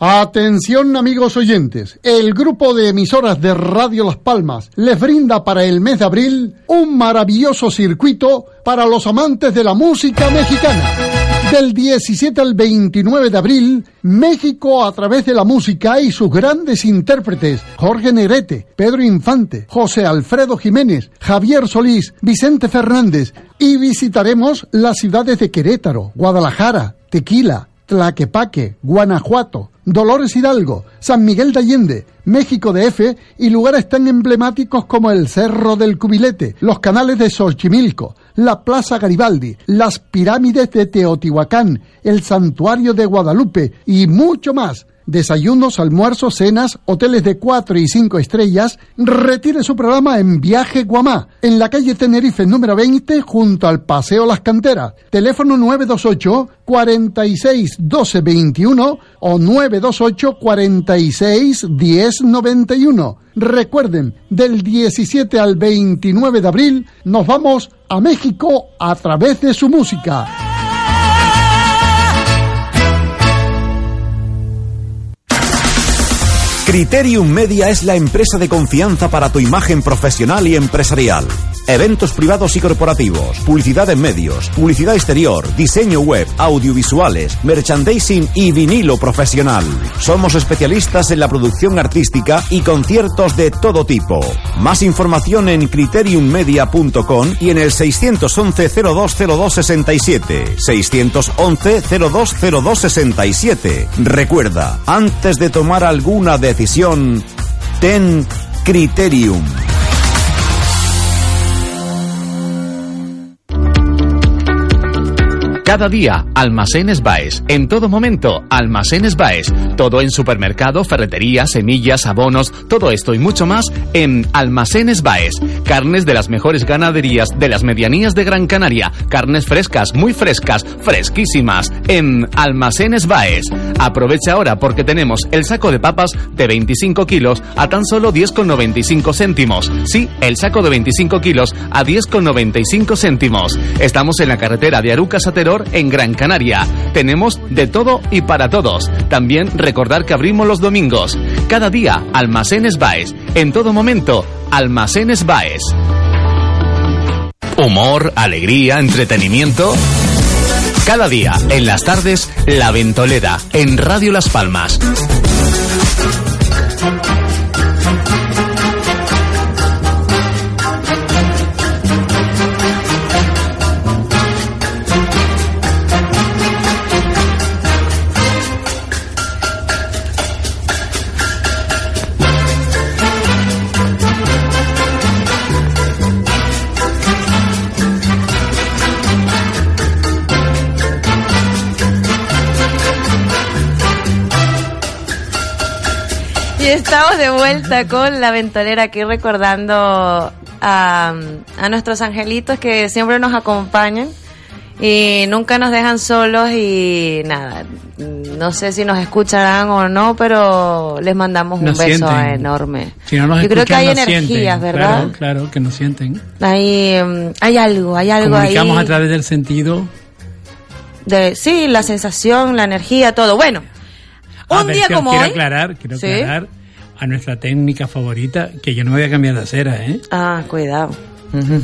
Atención amigos oyentes, el grupo de emisoras de Radio Las Palmas les brinda para el mes de abril un maravilloso circuito para los amantes de la música mexicana. Del 17 al 29 de abril, México a través de la música y sus grandes intérpretes, Jorge Negrete, Pedro Infante, José Alfredo Jiménez, Javier Solís, Vicente Fernández y visitaremos las ciudades de Querétaro, Guadalajara, Tequila, Tlaquepaque, Guanajuato, Dolores Hidalgo, San Miguel de Allende, México DF y lugares tan emblemáticos como el Cerro del Cubilete, los canales de Xochimilco, la Plaza Garibaldi, las pirámides de Teotihuacán, el Santuario de Guadalupe y mucho más. Desayunos, almuerzos, cenas, hoteles de 4 y 5 estrellas. Retire su programa en Viaje Guamá, en la calle Tenerife número 20, junto al Paseo Las Canteras. Teléfono 928 46 12 21 o 928 46 10 91. Recuerden, del 17 al 29 de abril nos vamos a México a través de su música. Criterium Media es la empresa de confianza para tu imagen profesional y empresarial. Eventos privados y corporativos, publicidad en medios, publicidad exterior, diseño web, audiovisuales, merchandising y vinilo profesional. Somos especialistas en la producción artística y conciertos de todo tipo. Más información en criteriummedia.com y en el 611 020267. 611 020267. Recuerda, antes de tomar alguna decisión, ten criterium. Cada día, Almacenes Baes. En todo momento, Almacenes Baes. Todo en supermercado, ferretería, semillas, abonos, todo esto y mucho más en Almacenes Baes. Carnes de las mejores ganaderías de las medianías de Gran Canaria. Carnes frescas, muy frescas, fresquísimas. En Almacenes Baes. Aprovecha ahora porque tenemos el saco de papas de 25 kilos a tan solo 10,95 céntimos. Sí, el saco de 25 kilos a 10,95 céntimos. Estamos en la carretera de Arucas a en Gran Canaria. Tenemos de todo y para todos. También recordar que abrimos los domingos. Cada día, Almacenes Baes. En todo momento, Almacenes Baes. Humor, alegría, entretenimiento. Cada día, en las tardes, La Ventoleda, en Radio Las Palmas. Estamos de vuelta con la ventolera aquí recordando a, a nuestros angelitos que siempre nos acompañan y nunca nos dejan solos y nada, no sé si nos escucharán o no, pero les mandamos un Nos beso sienten. enorme. Si no nos Yo creo que escuchan, hay energías, sienten. ¿verdad? Claro, claro, que nos sienten. Hay, mm, hay algo, hay algo ahí. Comunicamos a través del sentido. De, sí, la sensación, la energía, todo. Bueno, A un ver, día como quiero hoy. aclarar, quiero Sí. aclarar a nuestra técnica favorita que yo no voy a cambiar de acera, ¿eh? Ah, cuidado,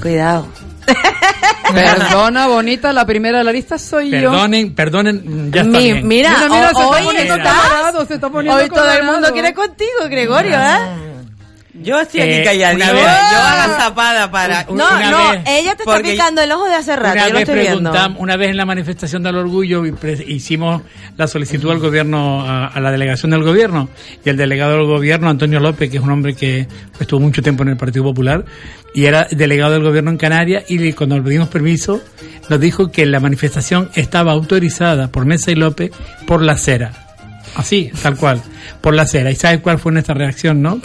cuidado. Perdona, bonita, la primera de la lista soy yo. Perdonen, perdonen, ya está Mi- bien. mira, Mira, mira, se hoy está poniendo colorado, se está poniendo Hoy todo el colorado. mundo quiere contigo, Gregorio, ¿eh? Yo estoy aquí Eh, calladita. una vez- Yo agazapada para. No, no, vez- ella te está picando el ojo de hace rato, Una yo lo estoy viendo. una vez en la manifestación del orgullo hicimos la solicitud al gobierno, a, a la delegación del gobierno, y el delegado del gobierno, Antonio López, que es un hombre que estuvo mucho tiempo en el Partido Popular, y era delegado del gobierno en Canarias, y cuando le pedimos permiso, nos dijo que la manifestación estaba autorizada por Mesa y López por la acera. Así, tal cual, por la acera. ¿Y sabes cuál fue nuestra reacción, no?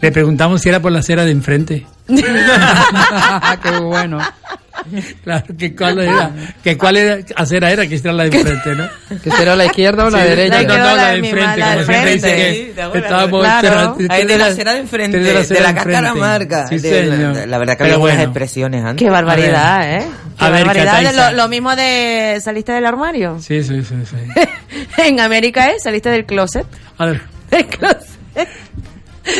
Le preguntamos si era por la acera de enfrente. Qué bueno. Claro, que cuál era, que cuál era, acera era, que era la de enfrente, ¿no? Que será la izquierda o la Sí, derecha. No, no, La la de enfrente, como de siempre dice frente. Sí, ¿te que estábamos Claro. Ahí de la acera de enfrente, de la de la, amarga. Sí, de señor. la verdad que había buenas bueno. expresiones antes. Qué barbaridad. ¿eh? Qué A ver, barbaridad. De lo mismo de saliste del armario. Sí, sí, sí, sí. en América es saliste del closet. A ver, Del closet.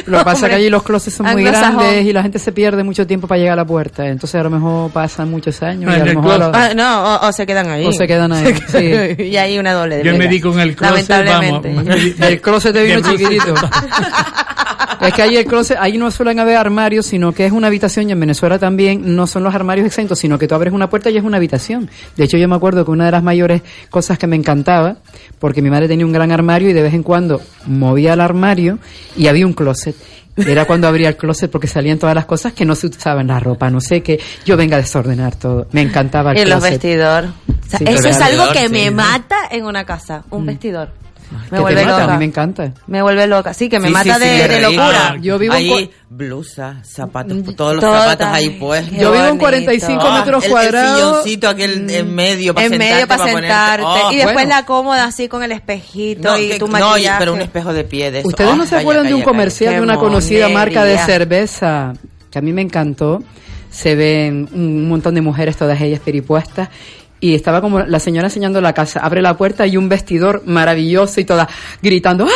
Lo que pasa es que allí los closets son muy grandes y la gente se pierde mucho tiempo para llegar a la puerta. Entonces a lo mejor pasan muchos años No, y a lo mejor... Ah, no, o, o se quedan ahí. O se quedan ahí, sí. y hay una doble. yo me di con el closet, vamos. Lamentablemente. El closet de vino chiquitito. es que ahí el closet, ahí no suelen haber armarios, sino que es una habitación y en Venezuela también no son los armarios exentos, sino que tú abres una puerta y es una habitación. De hecho, yo me acuerdo que una de las mayores cosas que me encantaba, porque mi madre tenía un gran armario y de vez en cuando movía el armario y había un closet. Era cuando abría el closet porque salían todas las cosas que no se usaban, la ropa, no sé, que yo venga a desordenar todo. Me encantaba el Y los. O sea, Sí, eso es algo que Sí, me ¿no? mata en una casa, un vestidor. Que Me te vuelve mata, loca. A mí me encanta. Me vuelve loca. Sí, que me Sí, mata sí, de, locura. Ah, Yo vivo Ahí, blusa, zapatos, todos los zapatos ahí puestos. Yo vivo en bonito. 45 Ah, metros el- cuadrados. El silloncito aquel en medio para en sentarte. medio para sentarte. Oh, y después bueno. la cómoda así con el espejito no, y que- tu no, maquillaje. pero un espejo de pie de eso. ¿Ustedes Oh, no se calla, acuerdan de un comercial de una conocida marca de cerveza que a mí me encantó? Se ven un montón de mujeres, todas ellas peripuestas. Y estaba como la señora enseñando la casa. Abre la puerta y un vestidor maravilloso y todas gritando ¡Ah!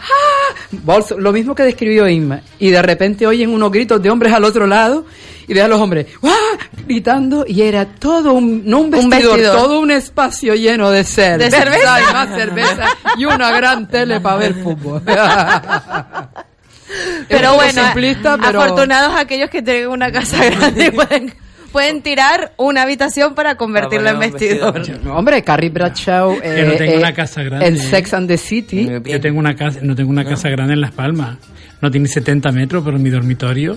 ¡Ah! Bolso, lo mismo que describió Inma. Y de repente oyen unos gritos de hombres al otro lado y ve a los hombres ¡Ah! gritando y era todo un, no un Un vestidor, todo un espacio lleno de cerveza. cerveza. y más cerveza y una gran tele para ver fútbol. Pero bueno, simplista, pero- afortunados aquellos que tienen una casa grande y pueden, pueden tirar una habitación para convertirla en vestidor. No, hombre, Carrie Bradshaw eh, Yo no tengo eh, una casa grande. en Sex and the City. yo tengo una casa, no tengo una casa grande en Las Palmas. No tiene 70 metros, pero mi dormitorio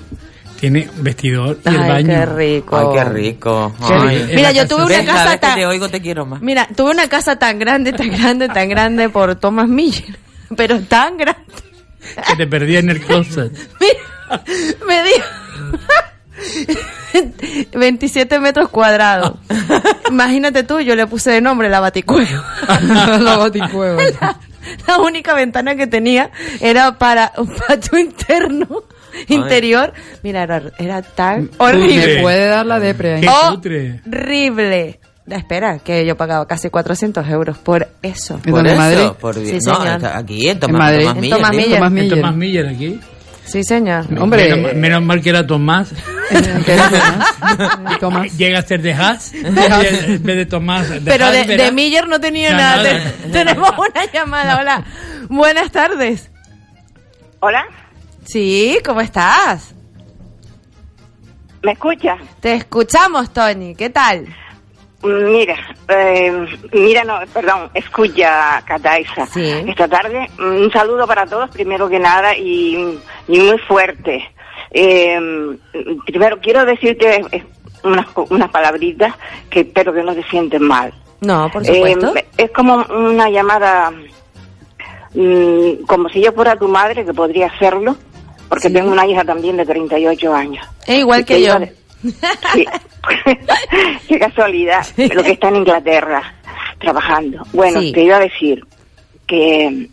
tiene vestidor y el Ay, baño. qué rico. Ay, qué rico. Qué Ay. rico. Mira, yo tuve una casa que tan... te oigo te quiero más. Mira, tuve una casa tan grande, tan grande, tan grande por Thomas Miller. Pero tan grande. Que te perdí en el closet. Mira, me dijo 27 metros cuadrados. Imagínate tú, yo le puse de nombre la baticueva. La baticueva. La, la única ventana que tenía era para un patio interno, interior. Mira, era, era tan horrible. Me puede dar la depre. Qué Oh, cutre. Horrible. Espera, que yo pagaba casi 400 euros por eso. ¿En Por dónde, eso, Madrid? por Sí, no, señor. aquí en En Tomás, Madrid. Tomás En Miller, Tomás. Miller. ¿En Miller. Tomás Miller aquí? Sí, señor. Hombre, Menos, menos mal que era Tomás. Tomás. Llega a ser de Haas en vez de Tomás. de Pero Haas, de, de Miller no tenía Ya, nada. nada. Te- tenemos una llamada. Hola. Buenas tardes. Hola, Sí, ¿cómo estás? ¿me escucha? Te escuchamos, Tony. ¿Qué tal? Mira, eh, mira, no, perdón, escucha, Cataiza. Sí. Esta tarde, mm, un saludo para todos, primero que nada, y, y muy fuerte. Eh, primero, quiero decirte eh, unas, unas palabritas que espero que no te sienten mal. No, por supuesto. Eh, es como una llamada, mm, como si yo fuera tu madre, que podría hacerlo, porque Sí. tengo una hija también de 38 años. Eh, igual que yo. de- Sí. Qué casualidad, lo que está en Inglaterra trabajando. Bueno, Sí. te iba a decir que mm,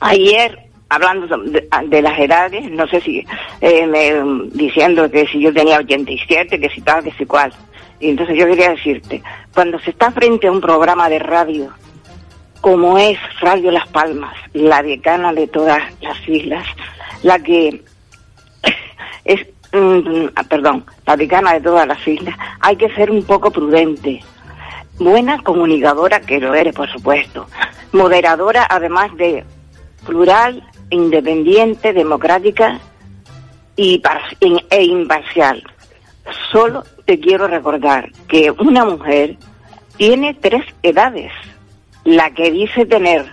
ayer, hablando de, de las edades, no sé si, eh, me, mm, diciendo que si yo tenía 87, que si tal, que si cual. Y entonces yo quería decirte, cuando se está frente a un programa de radio, como es Radio Las Palmas, la decana de todas las islas, la que es, mm, ah, perdón, la decana de todas las islas, hay que ser un poco prudente. Buena comunicadora, que lo eres, por supuesto. Moderadora, además de plural, independiente, democrática y e imparcial. Solo te quiero recordar que una mujer tiene tres edades. La que dice tener,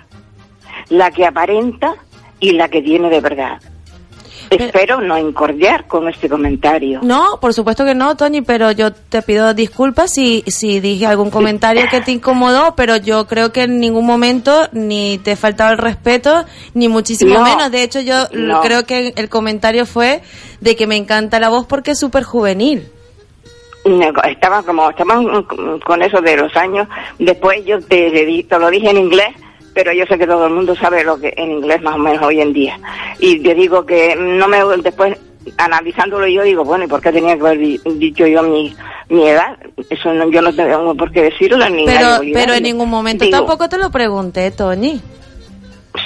la que aparenta y la que tiene de verdad. Espero no incordiar con este comentario. No, por supuesto que no, Tony, pero yo te pido disculpas si, si dije algún comentario que te incomodó, pero yo creo que en ningún momento ni te faltaba el respeto, ni muchísimo No, menos. De hecho, yo no. creo que el comentario fue de que me encanta la voz porque es súper juvenil. Estaba como, estaban con eso de los años. Después yo te, te lo dije en inglés, pero yo sé que todo el mundo sabe lo que en inglés más o menos hoy en día. Y te digo que no me, después analizándolo yo digo, bueno, ¿y por qué tenía que haber di- dicho yo mi, mi edad? Eso no, yo no tengo por qué decirlo ni Pero, pero en ningún momento Digo, tampoco te lo pregunté, Tony.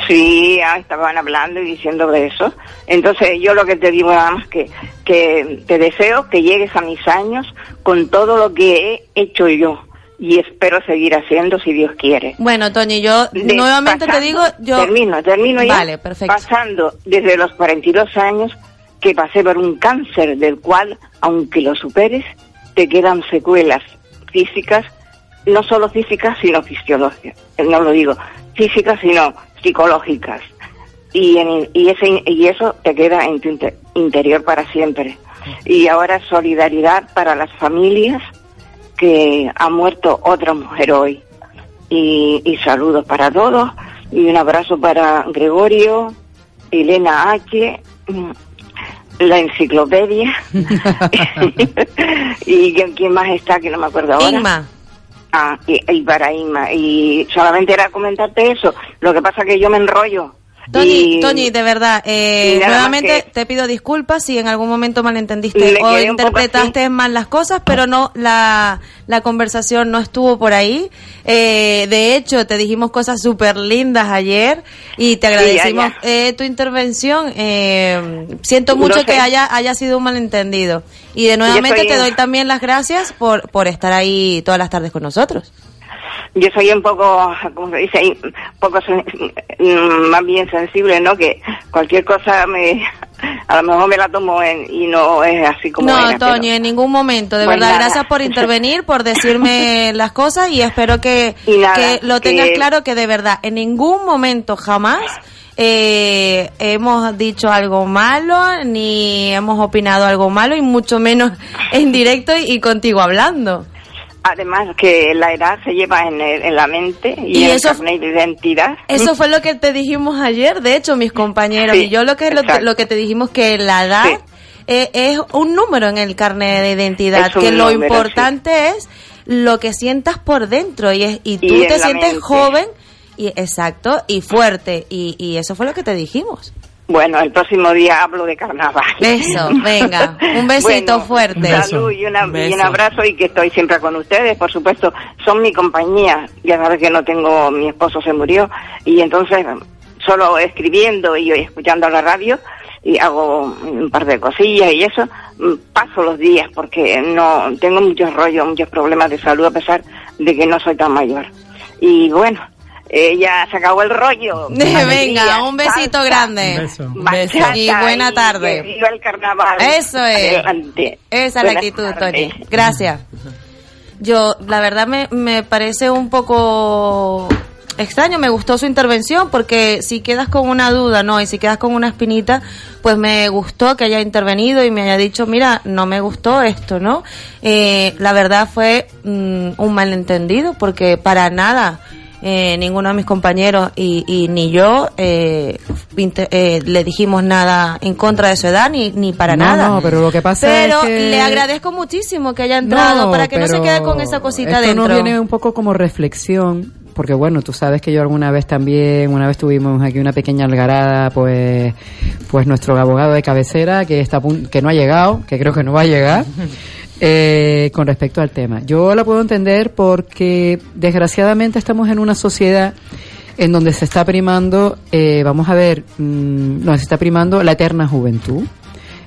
Sí, ah, estaban hablando y diciendo de eso. Entonces yo lo que te digo nada más que, que te deseo que llegues a mis años con todo lo que he hecho yo y espero seguir haciendo si Dios quiere. Bueno, Tony, yo De- nuevamente te digo, yo... Termino, termino ya. Vale, perfecto. Pasando desde los 42 años que pasé por un cáncer del cual, aunque lo superes, te quedan secuelas físicas, no solo físicas, sino fisiológicas. No lo digo físicas, sino psicológicas. Y, en- y, ese, y eso te queda en tu inte- interior para siempre. Y ahora solidaridad para las familias que ha muerto otra mujer hoy. Y, y saludos para todos. Y un abrazo para Gregorio, Elena H., mm, la enciclopedia. y quién- quién más está que no me acuerdo ahora. Inma. Ah, y, y para Inma. Y solamente era comentarte eso. Lo que pasa que yo me enrollo. Tony, Y- Tony, de verdad, eh, nuevamente te pido disculpas si en algún momento malentendiste o interpretaste mal las cosas, pero no, la, la conversación no estuvo por ahí. Eh, de hecho, te dijimos cosas súper lindas ayer y te agradecimos eh, tu intervención. Eh, siento mucho que haya, haya sido un malentendido. Y de nuevamente te doy también las gracias por, por estar ahí todas las tardes con nosotros. Yo soy un poco, como se dice, un poco mm, más bien sensible, ¿no? Que cualquier cosa me, a lo mejor me la tomo en- y no es así como no, era, Tony, en ningún momento. De Pues verdad, nada. gracias por intervenir, por decirme las cosas y espero que, Y nada, que lo tengas que- claro que de verdad, en ningún momento jamás eh, hemos dicho algo malo, ni hemos opinado algo malo, y mucho menos en directo y, y contigo hablando. Además que la edad se lleva en, el- en la mente y, Y en eso- el carnet de identidad. Eso fue lo que te dijimos ayer, de hecho, mis compañeros Sí, y yo lo que lo, que te dijimos que la edad Sí. eh, es un número en el carnet de identidad, que lo importante es lo que sientas por dentro y es y tú Y te sientes mente. joven y exacto y fuerte y, y eso fue lo que te dijimos. Bueno, el próximo día hablo de carnaval. Eso, venga, un besito fuerte. Salud y, una- y un abrazo y que estoy siempre con ustedes, por supuesto, son mi compañía. Ya sabes que no tengo, mi esposo se murió y entonces solo escribiendo y escuchando la radio y hago un par de cosillas y eso, mm, paso los días porque no tengo muchos rollos, muchos problemas de salud a pesar de que no soy tan mayor. Y bueno, ya se acabó el rollo. Venga, un besito grande. Bachata Y buena y tarde. viva el carnaval. Eso es. Adelante. Esa es la actitud. Tony. Gracias. Yo, la verdad, me, me parece un poco extraño. Me gustó su intervención porque si quedas con una duda, no, y si quedas con una espinita, pues me gustó que haya intervenido y me haya dicho, mira, no me gustó esto, ¿no? Eh, la verdad fue mm, un malentendido porque para nada. Eh, ninguno de mis compañeros y, y ni yo eh, eh, le dijimos nada en contra de su edad ni, ni para No, nada. no, pero lo que pasa Pero es que- le agradezco muchísimo que haya entrado para que no se quede con esa cosita esto dentro. viene un poco como reflexión, porque bueno, tú sabes que yo alguna vez también, una vez tuvimos aquí una pequeña algarada, pues, pues nuestro abogado de cabecera que está a que no ha llegado, que creo que no va a llegar. eh, con respecto al tema. Yo la puedo entender porque desgraciadamente estamos en una sociedad en donde se está primando, eh, vamos a ver, mm, no, se está primando la eterna juventud.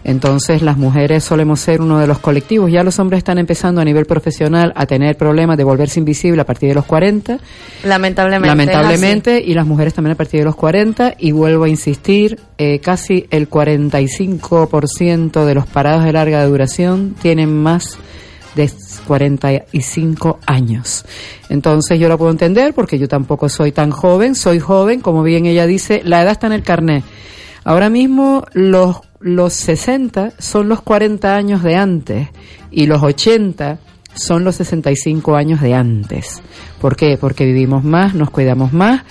Entonces las mujeres solemos ser uno de los colectivos. Ya los hombres están empezando a nivel profesional a tener problemas de volverse invisible a partir de los 40. Lamentablemente. Lamentablemente, y las mujeres también a partir de los 40. Y vuelvo a insistir, eh, casi el 45% de los parados de larga duración tienen más de 45 años. Entonces yo lo puedo entender porque yo tampoco soy tan joven, soy joven, como bien ella dice, la edad está en el carnet. Ahora mismo los, los 60 son los 40 años de antes y los 80 son los 65 años de antes. ¿Por qué? Porque vivimos más, nos cuidamos más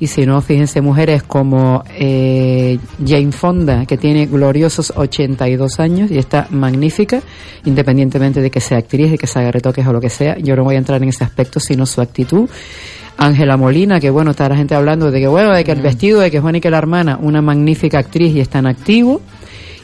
y si no, fíjense mujeres como eh, Jane Fonda, que tiene gloriosos 82 años y está magnífica, independientemente de que sea actriz, de que se haga retoques o lo que sea. Yo no voy a entrar en ese aspecto, sino su actitud. Ángela Molina, que bueno, está la gente hablando de que bueno, de que el vestido, de que Juan y que la hermana, una magnífica actriz y está en activo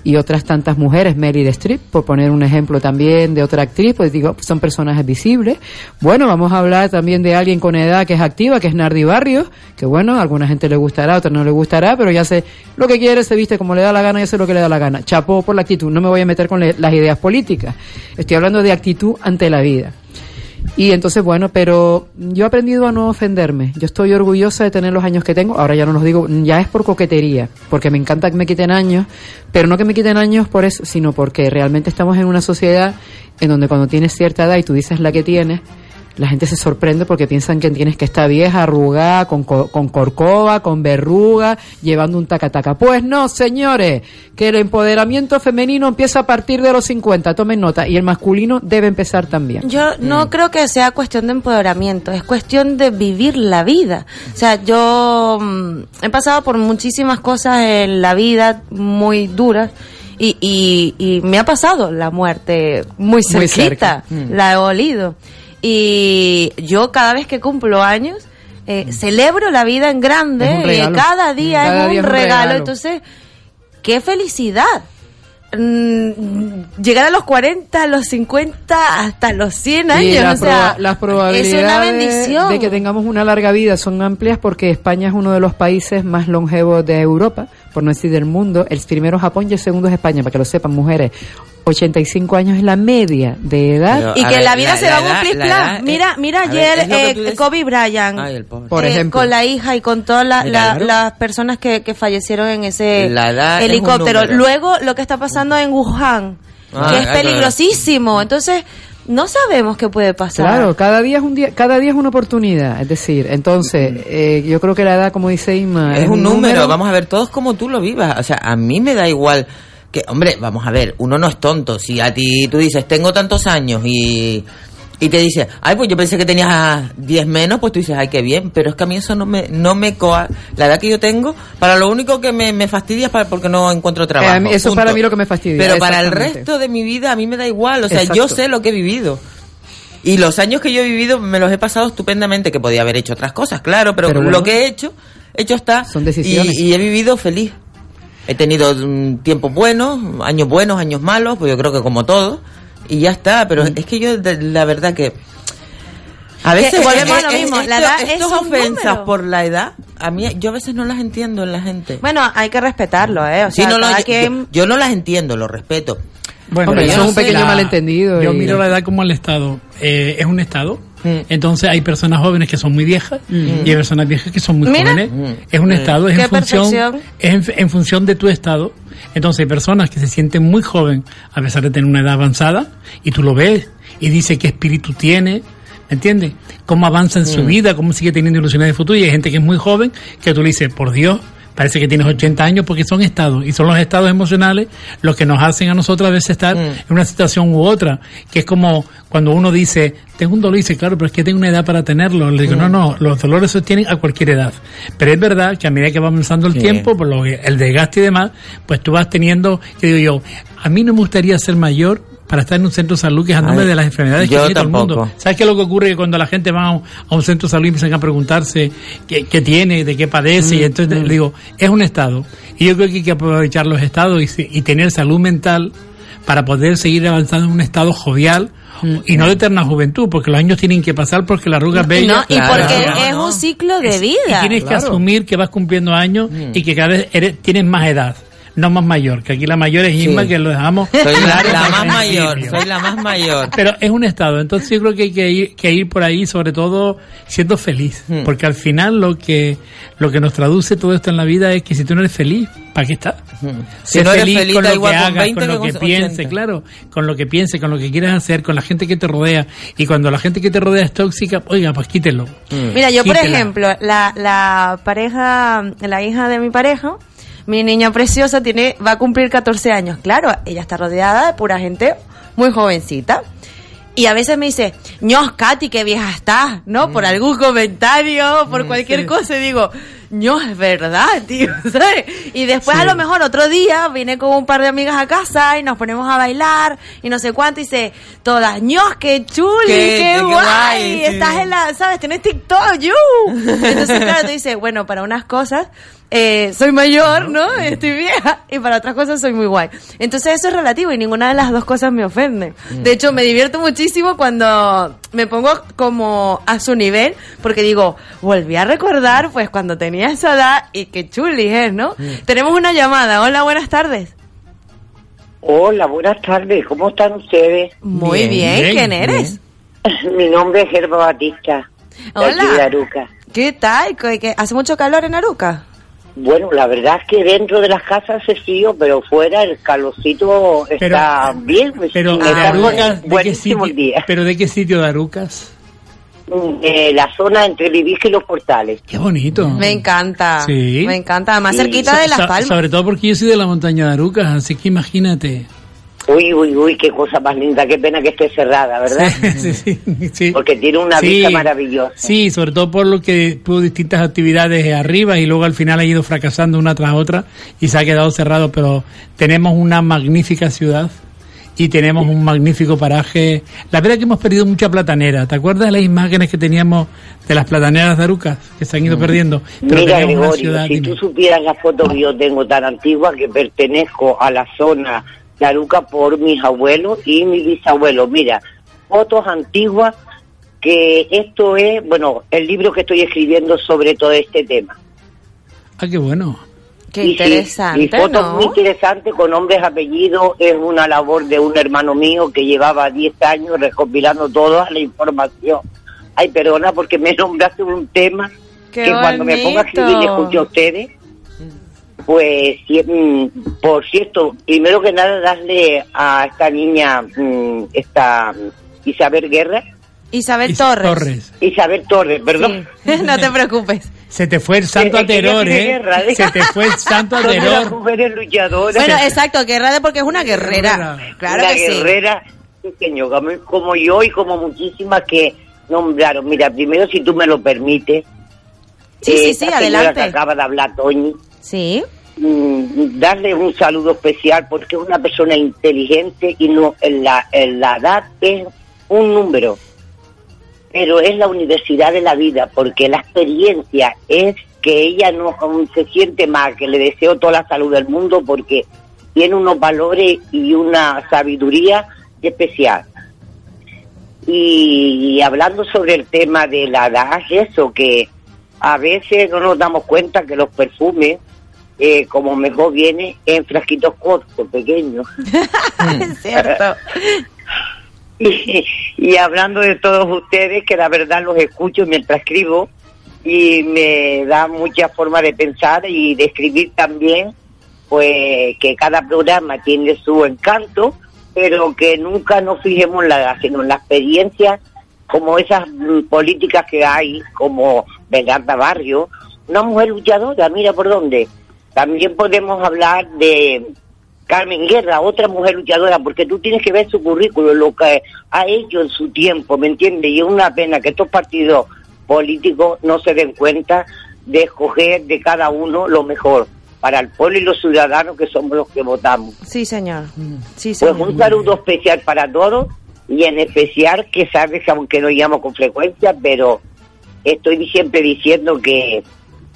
y otras tantas mujeres, Meryl Streep, por poner un ejemplo también de otra actriz, pues digo, son personajes visibles. Bueno, vamos a hablar también de alguien con edad que es activa, que es Nardi Barrios, que bueno, a alguna gente le gustará, otra no le gustará, pero ya sé lo que quiere, se viste como le da la gana, ya sé lo que le da la gana. Chapó por la actitud, no me voy a meter con las ideas políticas. Estoy hablando de actitud ante la vida. Y entonces, bueno, pero yo he aprendido a no ofenderme. Yo estoy orgullosa de tener los años que tengo. Ahora ya no los digo, ya es por coquetería, porque me encanta que me quiten años, pero no que me quiten años por eso, sino porque realmente estamos en una sociedad en donde cuando tienes cierta edad y tú dices la que tienes, la gente se sorprende porque piensan que tienes que estar vieja, arrugada, con, con corcova, con verruga, llevando un tacataca. Pues no, señores, que el empoderamiento femenino empieza a partir de los 50, tomen nota, y el masculino debe empezar también. Yo no creo que sea cuestión de empoderamiento, es cuestión de vivir la vida. O sea, yo mm, he pasado por muchísimas cosas en la vida muy duras. Y, y, y me ha pasado la muerte muy Muy cerquita, cerca. Mm. la he olido. Y yo cada vez que cumplo años, eh, celebro la vida en grande, y cada día Cada es día un es un regalo. regalo. Entonces, qué felicidad. Mm, llegar a los 40, a los 50, hasta los 100 años. Y la o sea, las probabilidades es una bendición. de que tengamos una larga vida son amplias porque España es uno de los países más longevos de Europa, por no decir del mundo. El primero es Japón y el segundo es España, para que lo sepan, mujeres. 85 años es la media de edad. y que la vida se va a cumplir plan. Mira, mira a ver, ayer eh. Kobe Bryant. Ay, el pobre. Por eh, ejemplo. con la hija y con todas la- Mira, claro. las personas que, que fallecieron en ese es un helicóptero. Luego lo que está pasando en Wuhan, Ah, que es peligrosísimo. Entonces, no sabemos qué puede pasar. Claro, cada día es un día, cada día es una oportunidad, es decir, entonces eh, yo creo que la edad, como dice Inma, es un número, vamos a ver, todos como tú lo vivas. O sea, a mí me da igual que, hombre, vamos a ver, uno no es tonto. Si a ti tú dices, tengo tantos años y, y te dice, ay, pues yo pensé que tenías 10 menos, pues tú dices, ay, qué bien. Pero es que a mí eso no me, no me coa. La edad que yo tengo, para lo único que me, me fastidia es para, porque no encuentro trabajo. Eh, mí- eso punto. para mí lo que me fastidia, Pero para el resto de mi vida, a mí me da igual. O sea, yo sé lo que he vivido. Y los años que yo he vivido me los he pasado estupendamente, que podía haber hecho otras cosas, claro, pero, Pero bueno. lo que he hecho, hecho está. Son decisiones. Y, y he vivido feliz. He tenido mm, tiempos buenos, años buenos, años malos, pues yo creo que como todo. Y ya está, pero Mm. es que yo, de- la verdad que... A veces Que volvemos es- a lo es- mismo, la esto- edad estos ofensas número. por la edad, a mí yo a veces no las entiendo en la gente. Bueno, hay que respetarlo, ¿eh? O Sí, sea, no, no, cada yo, quien- yo- yo no las entiendo, lo respeto. Bueno, Hombre, yo eso es un pequeño la- malentendido. Yo y- miro la edad como el Estado. Eh, es un Estado. Mm. Entonces hay personas jóvenes que son muy viejas y hay personas viejas que son muy Mira. jóvenes. Mm. Es un Estado, es en función, es en, en función de tu Estado. Entonces hay personas que se sienten muy joven a pesar de tener una edad avanzada y tú lo ves y dice qué espíritu tiene. ¿Me entiendes? Cómo avanza en su vida, cómo sigue teniendo ilusiones de futuro. Y hay gente que es muy joven que tú le dices, por Dios, parece que tienes 80 años porque son estados. Y son los estados emocionales los que nos hacen a nosotros a veces estar en una situación u otra. Que es como cuando uno dice, tengo un dolor y dice, claro, pero es que tengo una edad para tenerlo. Le digo, no, no, los dolores se tienen a cualquier edad. Pero es verdad que a medida que va avanzando el Sí. tiempo, por lo que el desgaste y demás, pues tú vas teniendo, que digo yo, a mí no me gustaría ser mayor para estar en un centro de salud quejándome Ay, de las enfermedades que tiene todo el mundo. ¿Sabes qué es lo que ocurre? Que cuando la gente va a un, a un centro de salud y empiezan a preguntarse qué, qué tiene, de qué padece, y entonces le digo, es un estado. Y yo creo que hay que aprovechar los estados y, tener salud mental para poder seguir avanzando en un estado jovial y no de eterna juventud, porque los años tienen que pasar porque la arruga es bella. No, y Claro, porque claro, es no. un ciclo de Y vida. tienes que asumir que vas cumpliendo años y que cada vez eres- tienes más edad. No más mayor, que aquí la mayor es Inma, que lo dejamos Soy la, claro la desde más mayor, soy la más mayor. Pero es un estado, entonces yo creo que hay que ir, que ir por ahí, sobre todo siendo feliz, Hmm. porque al final lo que lo que nos traduce todo esto en la vida es que si tú no eres feliz, ¿para qué estás? Si Sé no eres feliz, con lo igual que con hagas, 20 con lo que piense, 80. claro, con lo que piense, con lo que quieras hacer, con la gente que te rodea. Y cuando la gente que te rodea es tóxica, oiga, pues quítelo. Mira, yo por ejemplo, la, la pareja, la hija de mi pareja, mi niña preciosa tiene, va a cumplir 14 años. Claro, ella está rodeada de pura gente muy jovencita. Y a veces me dice, ños, Katy, qué vieja estás, ¿no? Por algún comentario, por cualquier sí. cosa, y digo, ños, es verdad, tío, ¿sabes? Y después a lo mejor otro día vine con un par de amigas a casa y nos ponemos a bailar y no sé cuánto, y dice, todas, ños, qué chuli, Qué- qué, qué guay, guay, estás en la, ¿sabes? Tienes TikTok, you. Entonces, claro, tú dices, bueno, para unas cosas eh, soy mayor, ¿no? Estoy vieja. Y para otras cosas soy muy guay. Entonces eso es relativo y ninguna de las dos cosas me ofende. De hecho, me divierto muchísimo cuando me pongo como a su nivel, porque digo, volví a recordar pues cuando tenía esa edad y qué chuli es, ¿no? Tenemos una llamada. Hola, buenas tardes. Hola, buenas tardes. ¿Cómo están ustedes? Muy bien, ¿quién eres? Mi nombre es Gerba Batista. de aquí de Hola. Aruca. ¿Qué tal? ¿Qué- qué- ¿Hace mucho calor en Aruca? Bueno, la verdad es que dentro de las casas hace frío, pero fuera el calorcito está bien. pues, Pero de está Arucas, ¿de qué sitio, día. pero de qué sitio de Arucas? Eh, la zona entre Vivisca y los portales. Qué bonito. Me encanta. Sí. Me encanta. Más Sí. cerquita de Las so- Palmas. Sobre todo porque yo soy de la montaña de Arucas, así que imagínate. Uy, uy, uy, qué cosa más linda. Qué pena que esté cerrada, ¿verdad? Sí, sí, sí. Porque tiene una vista maravillosa. Sí, sobre todo por lo que tuvo distintas actividades arriba y luego al final ha ido fracasando una tras otra y se ha quedado cerrado, pero tenemos una magnífica ciudad y tenemos un magnífico paraje. La verdad es que hemos perdido mucha platanera. ¿Te acuerdas de las imágenes que teníamos de las plataneras de Arucas que se han ido perdiendo? Pero Mira, Gregorio, ciudad si dime. tú supieras la foto que yo tengo tan antigua que pertenezco a la zona de Aruca por mis abuelos y mis bisabuelos. Mira, fotos antiguas que esto es, bueno, el libro que estoy escribiendo sobre todo este tema. Ah, qué bueno. Qué Y sí, interesante, y fotos ¿no? muy interesantes con nombres, apellidos. Es una labor de un hermano mío que llevaba 10 años recopilando toda la información. Ay, perdona porque me nombraste un tema Qué que cuando me ponga a escribir y escucho a ustedes, pues, si- mm, por cierto, primero que nada darle a esta niña, mm, esta Isabel Guerra, Isabel Torres. Isabel Torres, perdón. Sí. no te preocupes. Se te fue el santo a Es que ella terror, tiene ¿eh? guerra, ¿eh? Se te fue el santo a Son unas terror. mujeres luchadoras. Bueno, exacto, guerra de porque es una guerrera. Claro una que guerrera, sí, como, como yo y como muchísimas que nombraron. Mira, primero, si tú me lo permites. Sí, sí, eh, sí, adelante. que acaba de hablar, Toñi. Sí. Mm, darle un saludo especial porque es una persona inteligente y no en la, edad es un número. Pero es la universidad de la vida porque la experiencia es que ella no se siente mal, que le deseo toda la salud del mundo porque tiene unos valores y una sabiduría especial. Y, y hablando sobre el tema de la edad, eso que a veces no nos damos cuenta que los perfumes, eh, como mejor viene, en frasquitos cortos, pequeños. es cierto. Y, y hablando de todos ustedes, que la verdad los escucho mientras escribo y me da mucha forma de pensar y de escribir también, pues que cada programa tiene su encanto, pero que nunca nos fijemos en la sino en la experiencia, como esas mm, políticas que hay, como Vegarda Barrio, una mujer luchadora, mira por dónde. También podemos hablar de Carmen Guerra, otra mujer luchadora, porque tú tienes que ver su currículo, lo que ha hecho en su tiempo, ¿me entiendes? Y es una pena que estos partidos políticos no se den cuenta de escoger de cada uno lo mejor para el pueblo y los ciudadanos que somos los que votamos. Sí, señor. Sí, Pues señor. un saludo especial para todos y en especial que sabes, aunque no llamo con frecuencia, pero estoy siempre diciendo que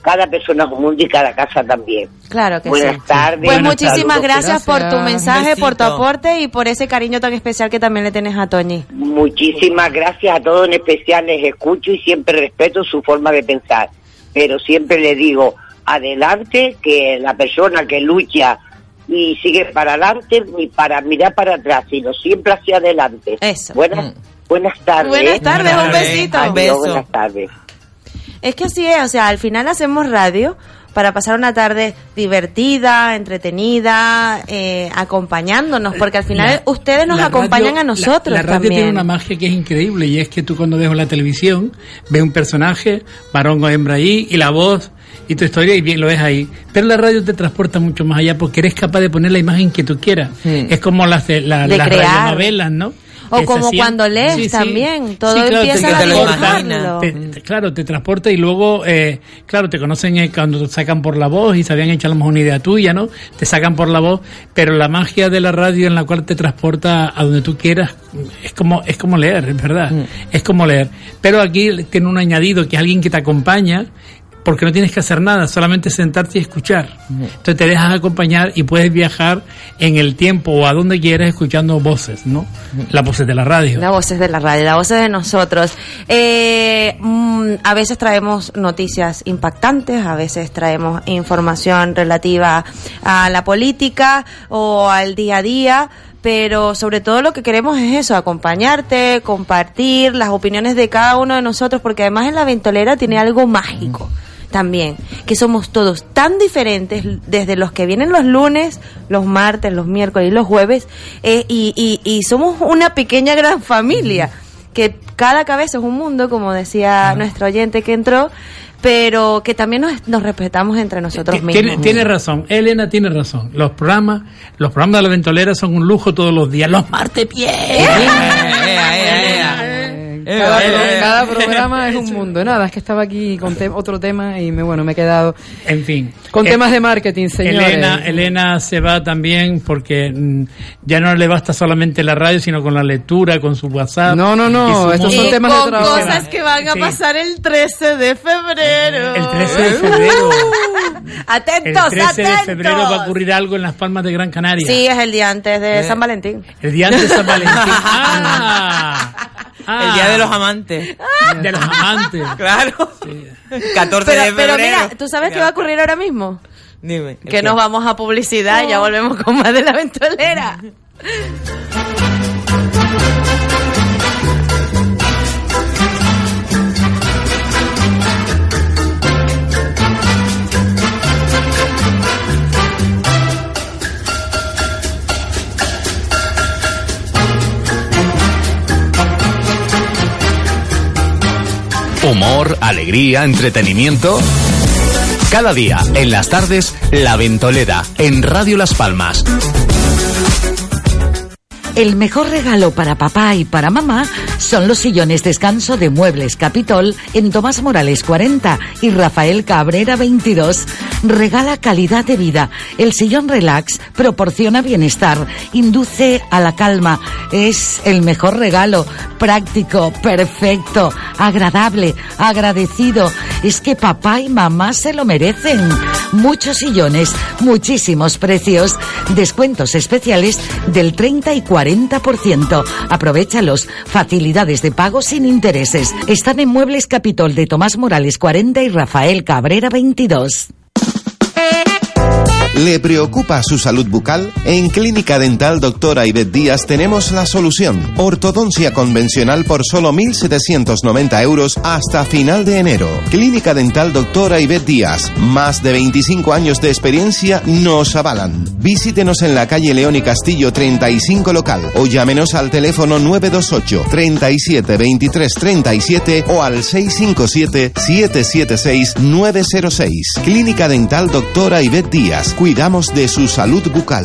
cada persona mundo y cada casa también. Claro que Buenas sí. tardes. Pues Buenas muchísimas gracias, por tu mensaje, por tu aporte y por ese cariño tan especial que también le tienes a Toñi. Muchísimas gracias a todos, en especial les escucho y siempre respeto su forma de pensar. Pero siempre les digo, adelante, que la persona que lucha y sigue para adelante ni para mirar para atrás, sino siempre hacia adelante. Eso. Buenas, buenas tardes. Buenas tardes, un besito. Adiós, Un beso. Buenas tardes. Es que así es, o sea, al final hacemos radio para pasar una tarde divertida, entretenida, eh, acompañándonos, porque al final La- ustedes nos acompañan radio- a nosotros la, la radio también. tiene una magia que es increíble y es que tú cuando ves la televisión ves un personaje, varón o hembra ahí y la voz y tu historia y bien lo ves ahí. Pero la radio te transporta mucho más allá porque eres capaz de poner la imagen que tú quieras. Es como las, la- De las radionovelas, ¿no? O se como cuando lees también, todo empieza a te- te- claro, te transporta y luego, eh, claro, te conocen eh, cuando te sacan por la voz y a lo mejor una idea tuya, ¿no? Te sacan por la voz, pero la magia de la radio en la cual te transporta a donde tú quieras es como es como leer, es verdad, es como leer. Pero aquí tiene un añadido que es alguien que te acompaña porque no tienes que hacer nada, solamente sentarte y escuchar. Entonces te dejas acompañar y puedes viajar en el tiempo o a donde quieras escuchando voces, ¿no? Las voces de la radio. Las voces de la radio, las voces de nosotros. Eh, mm, a veces traemos noticias impactantes, a veces traemos información relativa a la política o al día a día, pero sobre todo lo que queremos es eso, acompañarte, compartir las opiniones de cada uno de nosotros, porque además en la ventolera tiene algo mágico también, que somos todos tan diferentes, desde los que vienen los lunes, los martes, los miércoles y los jueves, eh, y, y- y somos una pequeña gran familia, que cada cabeza es un mundo, como decía nuestro oyente que entró, pero que también nos, nos respetamos entre nosotros mismos. Tiene, tiene razón, Elena tiene razón. Los programas, los programas de la ventolera son un lujo todos los días. Los martes bien. Cada, Eh, pro- eh, cada eh. programa es un mundo. Nada, es que estaba aquí con te- otro tema y me, bueno, me he quedado En fin. con Eh, temas de marketing, señores. Elena, Elena se va también porque mm, ya no le basta solamente la radio, sino con la lectura, con su WhatsApp. No, no, no, estos son temas de con trabajo. cosas que van a Sí. pasar el 13 de febrero. El 13 de febrero. El Atentos, 13 de atentos. febrero va a ocurrir algo en las Palmas de Gran Canaria. Sí, es el día antes de Eh. San Valentín. El día antes de San Valentín. Ah, ah. El día de los amantes. De los amantes. Claro. 14 Pero, de pero febrero. mira, ¿tú sabes qué va a ocurrir ahora mismo? Dime. Que nos vamos a publicidad y ya volvemos con más de la ventolera. Humor, alegría, entretenimiento. Cada día, en las tardes, La Ventolera, en Radio Las Palmas. El mejor regalo para papá y para mamá son los sillones descanso de Muebles Capitol en Tomás Morales 40 y Rafael Cabrera 22. Regala calidad de vida. El sillón relax proporciona bienestar, induce a la calma. Es el mejor regalo. Práctico, perfecto, agradable, agradecido. Es que papá y mamá se lo merecen. Muchos sillones, muchísimos precios. Descuentos especiales del 30 y 40%. Aprovechalos. Facilidades de pago sin intereses. Están en Muebles Capitol de Tomás Morales 40 y Rafael Cabrera 22. ¿Le preocupa su salud bucal? En Clínica Dental Doctora Ivette Díaz tenemos la solución. Ortodoncia convencional por solo 1.790 euros hasta final de enero. Clínica Dental Doctora Ivette Díaz. Más de 25 años de experiencia nos avalan. Visítenos en la calle León y Castillo 35 local o llámenos al teléfono 928 37 23 37 o al 657 776 906. Clínica Dental Doctora Ivette Díaz. Cuidamos de su salud bucal.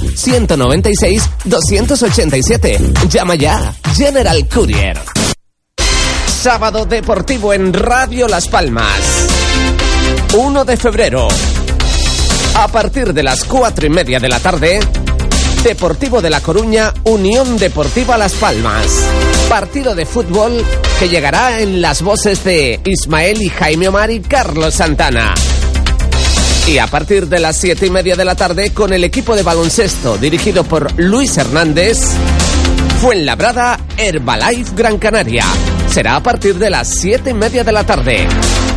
902-196-287. Llama ya. General Courier. Sábado Deportivo en Radio Las Palmas. 1 de febrero. A partir de las cuatro y media de la tarde, Deportivo de La Coruña, Unión Deportiva Las Palmas. Partido de fútbol que llegará en las voces de Ismael y Jaime Omar y Carlos Santana. Y a partir de las siete y media de la tarde, con el equipo de baloncesto dirigido por Luis Hernández, Fuenlabrada Herbalife Gran Canaria. Será a partir de las siete y media de la tarde.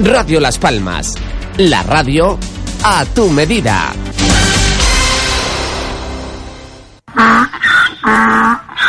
Radio Las Palmas. La radio a tu medida.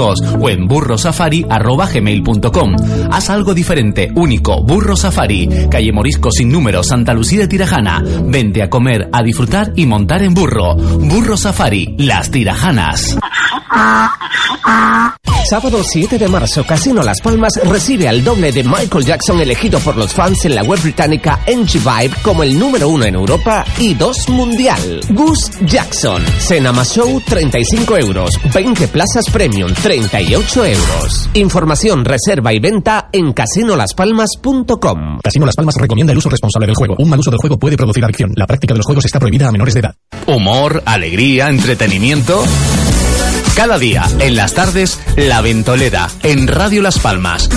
o en burrosafari.gmail.com. Haz algo diferente, único, Burro Safari, calle Morisco sin número, Santa Lucía de Tirajana. Vente a comer, a disfrutar y montar en burro. Burro Safari, las Tirajanas. Sábado 7 de marzo, Casino Las Palmas recibe al doble de Michael Jackson elegido por los fans en la web británica NG Vibe como el número uno en Europa y dos mundial. Gus Jackson, Cena más Show 35 euros, 20 plazas premium 38 euros. Información, reserva y venta en casinolaspalmas.com. Casino Las Palmas recomienda el uso responsable del juego. Un mal uso del juego puede producir adicción. La práctica de los juegos está prohibida a menores de edad. Humor, alegría, entretenimiento. Cada día, en las tardes, La Ventolera, en Radio Las Palmas.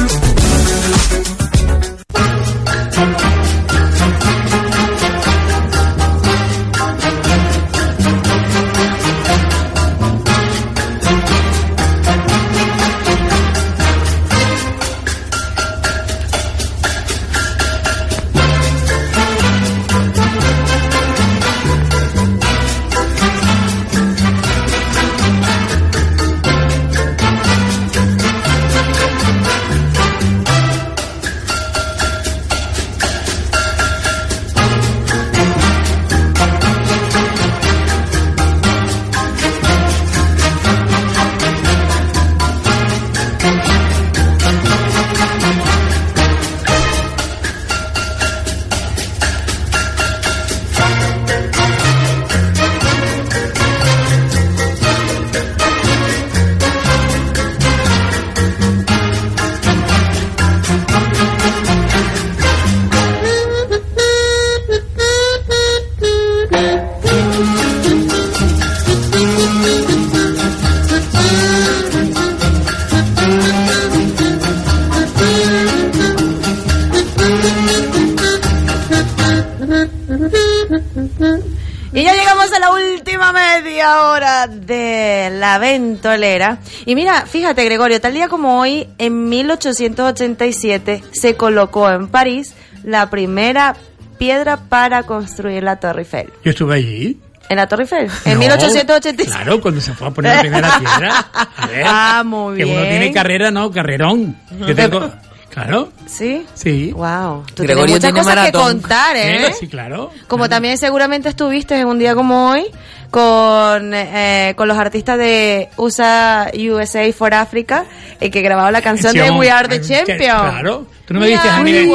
Y mira, fíjate Gregorio, tal día como hoy, en 1887, se colocó en París la primera piedra para construir la Torre Eiffel. Yo estuve allí. ¿En la Torre Eiffel? En No, 1887. Claro, cuando se fue a poner la primera piedra. A ver, Ah, muy que bien. uno tiene carrera, no, carrerón. Yo tengo, claro. ¿Sí? Sí. Wow. Tú Gregorio tienes muchas tiene cosas maratón. que contar, ¿eh? Sí, claro. Como también seguramente estuviste en un día como hoy con, eh, con los artistas de USA, USA for Africa, y que grababan la canción de We Are the Champion. Claro. Tú no me viste a mí. en-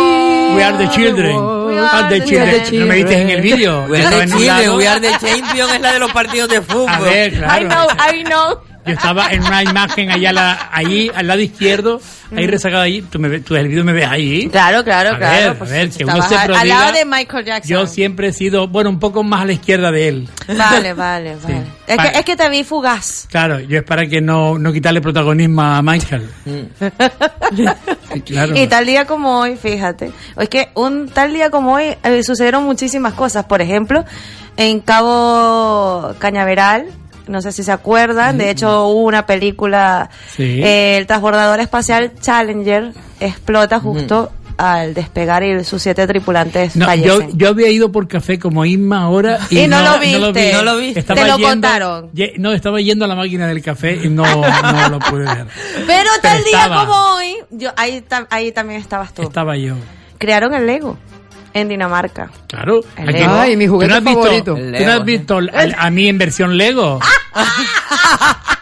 We are the children. We are the children. No me viste en el vídeo. We are the children, we are the champion es la de los partidos de fútbol. A ver, claro. I know, I know. Yo estaba en una imagen allá, la, ahí al lado izquierdo, ahí Mm. rezagado ahí. Tú, me, tú el vídeo me ves ahí. Claro, claro, A claro. ver, a ver, uno estabas se prodiga. al lado de Michael Jackson. Yo siempre he sido, bueno, un poco más a la izquierda de él. Vale, vale, vale. Es, que, es que te vi fugaz. Claro, yo es para que no, no quitarle protagonismo a Michael. Claro. Y tal día como hoy, fíjate, es que un tal día como hoy eh, sucedieron muchísimas cosas. Por ejemplo, en Cabo Cañaveral, no sé si se acuerdan, de hecho hubo una película, Sí. eh, el transbordador espacial Challenger explota justo al despegar y sus siete tripulantes No, yo, fallecen. yo había ido por café como Isma ahora y, Y no lo vi. viste. No lo viste. Estaba Te lo yendo- contaron. No, estaba yendo a la máquina del café y no, no lo pude ver. Pero tal día como hoy, yo ahí, ahí también estabas tú. Estaba yo. Crearon el Lego. En Dinamarca. Claro. El aquí- Lego. Ay, mi ¿Tú juguete no has visto- favorito. ¿Tú no has visto a, a mí en versión Lego?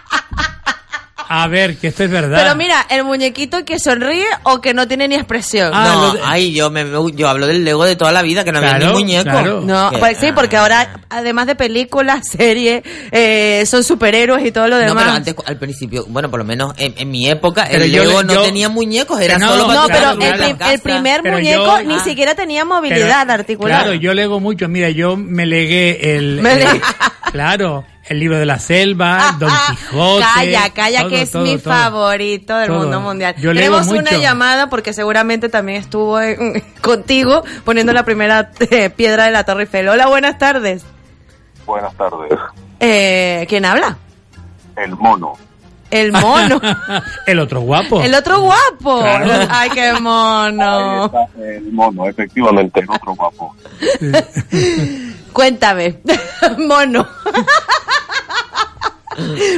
A ver, que esto es verdad. Pero mira, el muñequito que sonríe o que no tiene ni expresión. no, ay, yo, me, yo hablo del Lego de toda la vida, que no había ni muñeco. claro. No, Que- pues sí, porque ahora, además de películas, series, eh, son superhéroes y todo lo No, demás. pero antes, al principio, bueno, por lo menos en, en mi época, Pero el yo Lego le- no yo- tenía muñecos, era No, solo no, pero el, primer Pero muñeco yo- ni ah. siquiera tenía Pero- movilidad articular. Claro, yo lego mucho. Mira, yo me legué el. Me el- le- claro, el libro de la selva, Don Quijote. Calla, calla, todo, que es todo, mi todo. favorito del Todo. mundo mundial. Yo Tenemos una llamada porque seguramente también estuvo en- contigo poniendo la primera eh, piedra de la Torre Eiffel. Hola, buenas tardes. Buenas tardes. Eh, ¿Quién habla? El mono. El mono. el otro guapo. El otro guapo. Claro. Ay, qué mono. El mono, efectivamente, el otro guapo. Cuéntame, mono.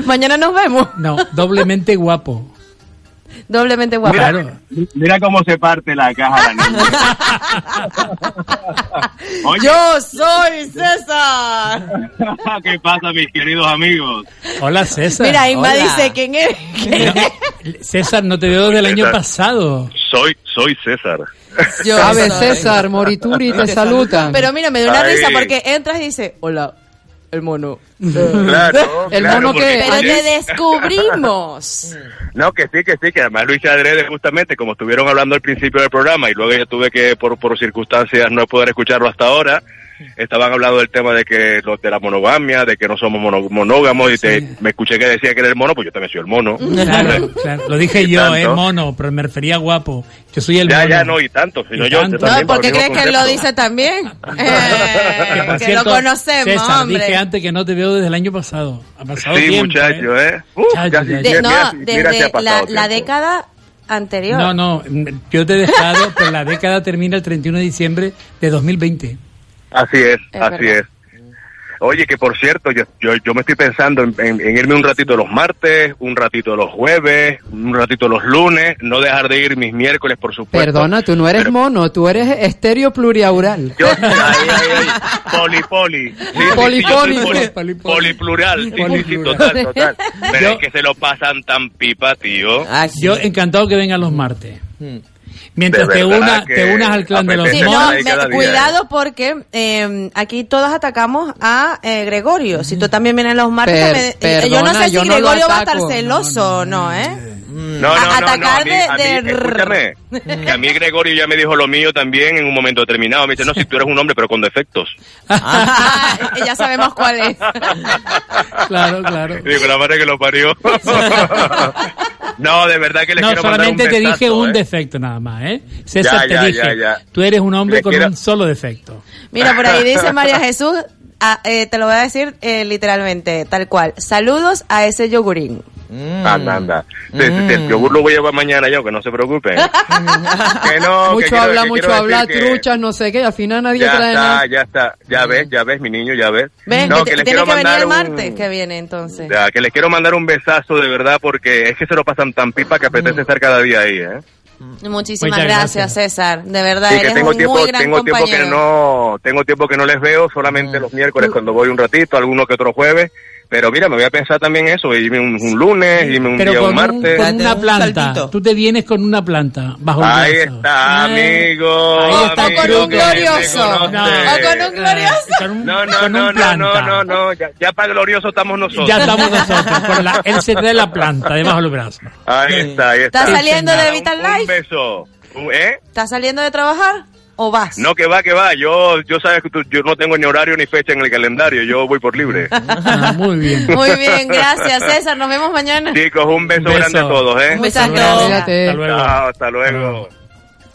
Mañana nos vemos. No, doblemente guapo. Doblemente guapo. Claro. Mira cómo se parte la caja la niña. Yo soy César. ¿Qué pasa, mis queridos amigos? Hola, César. Mira, Inma Hola. dice quién es. ¿Quién es? César, no te veo desde el año pasado. Soy, soy César. Yo Sabe soy. César, Morituri te saludan. Pero mira, me da una risa porque entras y dices, hola, el mono. Claro. El claro, mono que- Pero te descubrimos. No, que sí, que sí, que además hice adrede justamente, como estuvieron hablando al principio del programa y luego yo tuve que, por, por circunstancias, no poder escucharlo hasta ahora. Estaban hablando del tema de que los de la monogamia, de que no somos mono- monógamos y te, me escuché que decía que era el mono, pues yo también soy el mono. Claro, claro. Lo dije yo, tanto. eh, mono, pero me refería a guapo. Yo soy el Ya, mono. ya, no, y tanto, sino Y yo, tanto. también. ¿Por qué el mismo crees que él lo dice también? Que, Eh, por que cierto, lo conocemos, César, hombre. dije antes que no te veo desde el año pasado. Ha pasado Sí, tiempo, muchacho, ¿eh? ¿eh? Uh, Chacho, ya, De- mira, no, mira, mira si desde la, la década anterior. No, no, yo te he dejado, pero la década termina el 31 de diciembre de 2020. Así es, Es así verdad. es. Oye, que por cierto, yo, yo, yo me estoy pensando en, en- en irme un ratito los martes, un ratito los jueves, un ratito los lunes, no dejar de ir mis miércoles, por supuesto. Perdona, tú no eres Pero- mono, tú eres estéreo pluriaural. Yo, ay, ay, ay, poli, poli. Sí, sí, poli- Poli-. Sí, sí, total, total. Pero Yo- es que se lo pasan tan pipa, tío. Ah. Yo encantado que vengan los martes. Hmm. Mientras te, una, que te unas al clan de los Sí, no, me- día, cuidado porque eh, aquí todos atacamos a eh, Gregorio. Si tú también vienes los martes, Per- me- eh, yo no sé si no Gregorio va a estar celoso o no, ¿eh? No, no, A- no, no, atacar a mí, de- a mí, de- escúchame, que a mí Gregorio ya me dijo lo mío también en un momento determinado. Me dice, no, si tú eres un hombre, pero con defectos. Ah, ya sabemos cuál es. Claro, claro. Digo, la madre que lo parió. no, de verdad que les No, quiero mandar solamente un te dije un ¿eh? defecto nada más, ¿eh? César, Ya, ya, te dije, ya, ya. tú eres un hombre con quiero- un solo defecto. Mira, por ahí dice María Jesús, ah, eh, te lo voy a decir eh, literalmente, tal cual. Saludos a ese yogurín. Anda, anda. Sí, el yogur lo voy a llevar mañana yo, que no se preocupen. que no, que mucho quiero- habla, que mucho habla, que truchas, no sé qué, al final nadie Ya trae nada. está, ya está. Ya ves, ya ves, mi niño, ya ves. Ven, No, que, que les tiene quiero que venir el mandar un- martes que viene entonces. Ya, que les quiero mandar un besazo de verdad porque es que se lo pasan tan pipa que apetece estar cada día ahí, ¿eh? Muchísimas Muchas gracias, gracias. César. De verdad, Sí, que tengo un tiempo, muy gran tengo tiempo compañero. que no, tengo tiempo que no les veo, solamente los miércoles cuando voy un ratito, alguno que otro jueves. Pero mira, me voy a pensar también eso, irme un, un lunes, irme un Pero día con, un martes. con una planta. Tú te vienes con una planta bajo el Ahí brazo. está, amigo. Ahí está amigo con un glorioso. No. O con un glorioso. Con un, No, no, con no, un no, planta. no, no, no, ya, ya para glorioso estamos nosotros. Ya estamos nosotros. Con la, él se trae la planta debajo del brazo. Ahí está, ahí está. ¿Estás saliendo de Vital Un Life? beso. Un- ¿Eh? ¿Estás saliendo de trabajar o vas? No, que va, que va. Yo, yo sabes que tú- yo no tengo ni horario ni fecha en el calendario. Yo voy por libre. Ah, muy bien. Muy bien, gracias César. Nos vemos mañana. Chicos, un beso, beso. grande a todos, ¿eh? Muchas Chao. gracias. Hasta luego. Chao, hasta luego.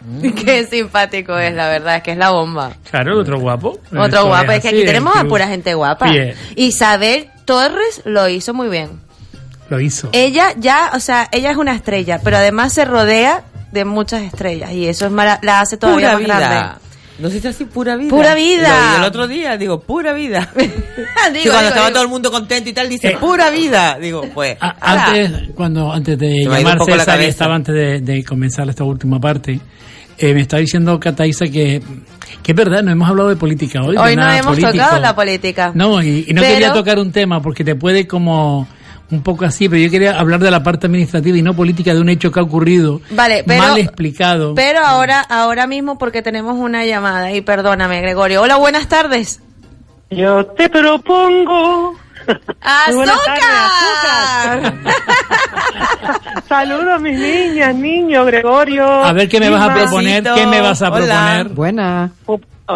Qué simpático es, la verdad, es que es la bomba. Claro, el otro guapo. Otro guapo, es que aquí tenemos a pura gente guapa. Bien. Isabel Torres lo hizo muy bien. Lo hizo. Ella ya, o sea, ella es una estrella, pero además se rodea de muchas estrellas y eso es mara- la hace todavía Pura más vida. grande. No sé si así pura vida. Pura vida. Lo el otro día, digo, pura vida. Digo, Sí, cuando digo, estaba digo. todo el mundo contento y tal, dice, Eh, pura vida. Digo, pues. A-. Antes, cuando, antes de Se me ha ido un llamar poco la César y cabeza. estaba antes de, de comenzar esta última parte, eh, me está diciendo Cataiza que, que es verdad, no hemos hablado de política hoy. Hoy no hemos político. tocado la política. No, y, y no Pero- quería tocar un tema porque te puede como un poco así, pero yo quería hablar de la parte administrativa y no política de un hecho que ha ocurrido Vale, pero- mal explicado. Pero ahora, ahora mismo porque tenemos una llamada y perdóname, Gregorio. Hola, buenas tardes. Yo te propongo. ¡Azúcar! Saludos, mis niñas, niños, Gregorio. a ver qué me vas a proponer, qué me vas a proponer, Buena.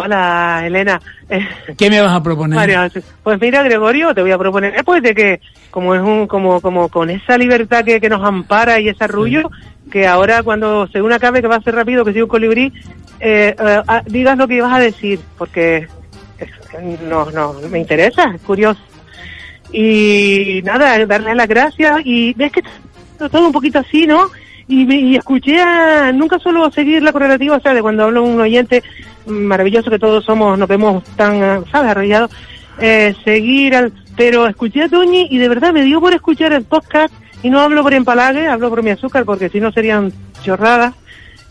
Hola, Elena. Qué me vas a proponer. María, pues mira, Gregorio, te voy a proponer, pues de que como es un, como, como con esa libertad que, que nos ampara y ese arrullo, que ahora cuando según acabe, que va a ser rápido, que soy un colibrí, eh, eh, ah, digas lo que ibas a decir, porque es- no, no, me interesa, es curioso. Y nada, darle las gracias y ves que todo un poquito así, ¿no? Y, me- y escuché a, nunca suelo seguir la correlativa, o sea, de cuando hablo un oyente maravilloso que todos somos, nos vemos tan, ¿sabes?, arrollados, eh, seguir al, pero escuché a Toñi y de verdad me dio por escuchar el podcast y no hablo por empalague, hablo por mi azúcar porque si no serían chorradas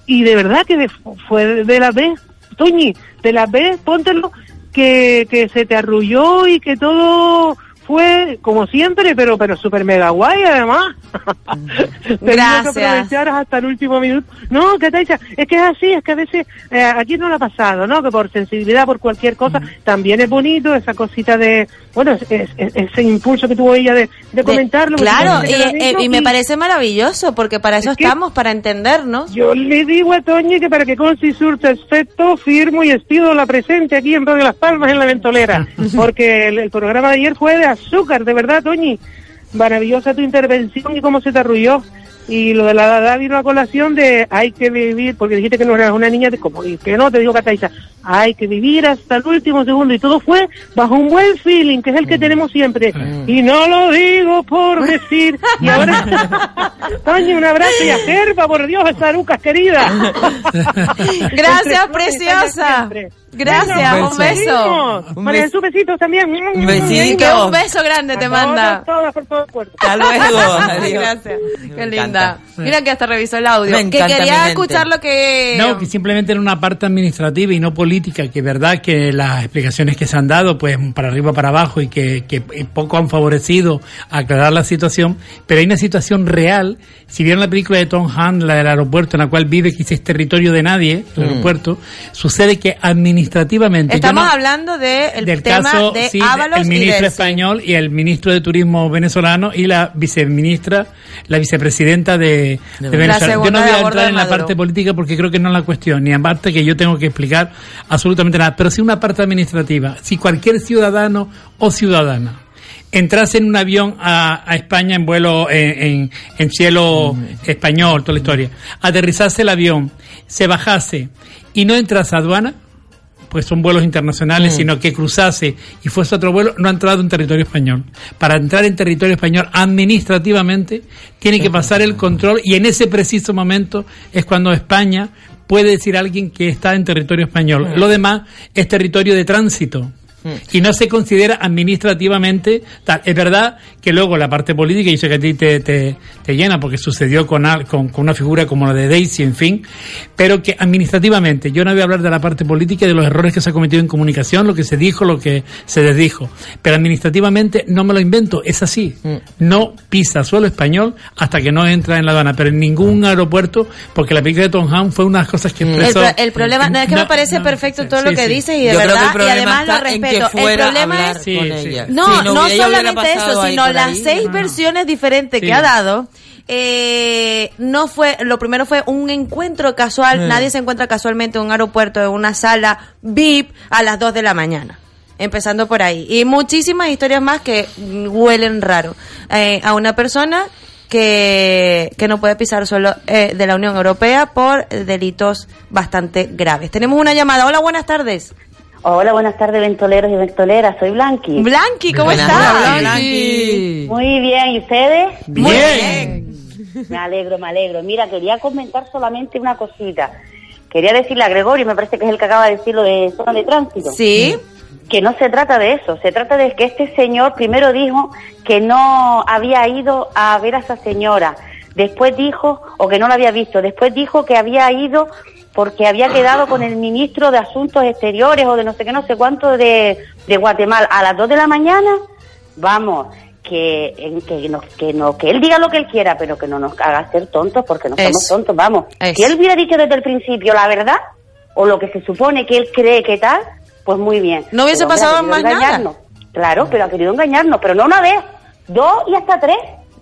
y de verdad que fue de la vez, Toñi, de la vez, póntelo, que, que se te arrulló y que todo fue como siempre, pero pero super mega guay además. Tenemos que Gracias. aprovechar hasta el último minuto. No, que te dice, es que es así, es que a veces eh, aquí no lo ha pasado, ¿no? Que por sensibilidad, por cualquier cosa, también es bonito esa cosita de, bueno, es- es- es- ese impulso que tuvo ella de, de comentarlo. Claro, y, eh, y me parece maravilloso porque para eso estamos, para entendernos. Yo le digo a Toñi que para que conste y surta efecto, firmo y despido la presente aquí en Radio Las Palmas en la Ventolera. Porque el, el programa de ayer fue de azúcar, de verdad, Toñi. Maravillosa tu intervención y cómo se te arrulló. Y lo de la edad vino a colación de hay que vivir, porque dijiste que no eras una niña, de como y que no, te digo Cataiza, hay que vivir hasta el último segundo. Y todo fue bajo un buen feeling, que es el que tenemos siempre. Y no lo digo por decir. Y ahora, Toñi, un abrazo y a Gerba, por Dios, esa Lucas querida. Gracias, preciosa. Gracias, un beso. Un María Jesús, besitos también. Un besito. Un beso grande te manda. Todas por todo el cuerpo. Hasta luego. Adiós. Gracias. Qué linda. Mira que hasta revisó el audio. Me que quería escuchar lo que... No, que simplemente en una parte administrativa y no política, que es verdad que las explicaciones que se han dado, pues para arriba, para abajo, y que, que poco han favorecido a aclarar la situación, pero hay una situación real. Si vieron la película de Tom Hanks, la del aeropuerto, en la cual vive que es territorio de nadie, el Mm. aeropuerto, sucede que administrativamente... Estamos no- hablando del del tema caso de sí, Ábalos el y ministro español y el ministro de turismo venezolano y la viceministra la vicepresidenta de, de La Venezuela yo no de voy a entrar de en la parte política porque creo que no es la cuestión ni aparte que yo tengo que explicar absolutamente nada pero sí una parte administrativa. Si cualquier ciudadano o ciudadana entrase en un avión a, a España en vuelo en, en- en cielo español, toda la historia, aterrizase el avión, se bajase y no entrase a aduana, pues son vuelos internacionales, Mm. sino que cruzase y fuese otro vuelo, no ha entrado en territorio español. Para entrar en territorio español administrativamente, tiene que pasar el control y en ese preciso momento es cuando España puede decir a alguien que está en territorio español. Mm. Lo demás es territorio de tránsito y no se considera administrativamente tal. Es verdad que luego la parte política, y eso que a ti te, te, te llena porque sucedió con, al- con, con una figura como la de Daisy, en fin, pero que administrativamente, yo no voy a hablar de la parte política y de los errores que se ha cometido en comunicación, lo que se dijo, lo que se desdijo, pero administrativamente no me lo invento, es así. No pisa suelo español hasta que no entra en la aduana, pero en ningún aeropuerto, porque la película de Tom Hanks fue una de las cosas que El, expresó. pro- el problema, no es que me parece perfecto todo lo que sí. dices y de Yo verdad, y además lo está que. El problema es con ella. No, no, no solamente eso, sino las ahí. seis versiones diferentes Sí. que ha dado. Eh, no fue, lo primero fue un encuentro casual, Mm. nadie se encuentra casualmente en un aeropuerto, en una sala VIP a las 2 de la mañana. Empezando por ahí. Y muchísimas historias más que huelen raro. Eh, a una persona que, que no puede pisar solo eh, de la Unión Europea por delitos bastante graves. Tenemos una llamada. Hola, buenas tardes. Hola, buenas tardes, ventoleros y ventoleras. Soy Blanqui. Blanqui, ¿cómo Buenas estás? Blanqui. Muy bien, ¿y ustedes? Muy bien. Me alegro, me alegro. Mira, quería comentar solamente una cosita. Quería decirle a Gregorio, me parece que es el que acaba de decir lo de zona de tránsito. Sí. Que no se trata de eso, se trata de que este señor primero dijo que no había ido a ver a esa señora. después dijo, o que no lo había visto, después dijo que había ido porque había quedado con el ministro de Asuntos Exteriores o de no sé qué, no sé cuánto de, de Guatemala a las 2 de la mañana. Vamos, que, que, no, que, no, que él diga lo que él quiera, pero que no nos haga ser tontos porque no somos tontos. Vamos, si él hubiera dicho desde el principio la verdad o lo que se supone que él cree que tal, pues muy bien. No hubiese Pero, pasado más nada. engañarnos. Claro, pero ha querido engañarnos, pero no una vez, dos y hasta tres.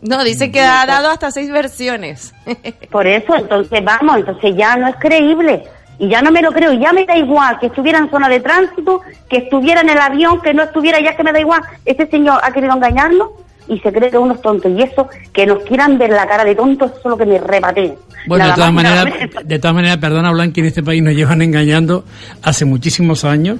No, dice que ha dado hasta seis versiones. Por eso, entonces vamos, entonces ya no es creíble. Y ya no me lo creo, y ya me da igual que estuviera en zona de tránsito, que estuviera en el avión, que no estuviera, ya que me da igual. Este señor ha querido engañarnos y se cree que unos tontos. Y eso, que nos quieran ver la cara de tontos, eso es lo que me rebate. Bueno, de todas maneras, de todas maneras, perdona Blanqui, en este país nos llevan engañando hace muchísimos años.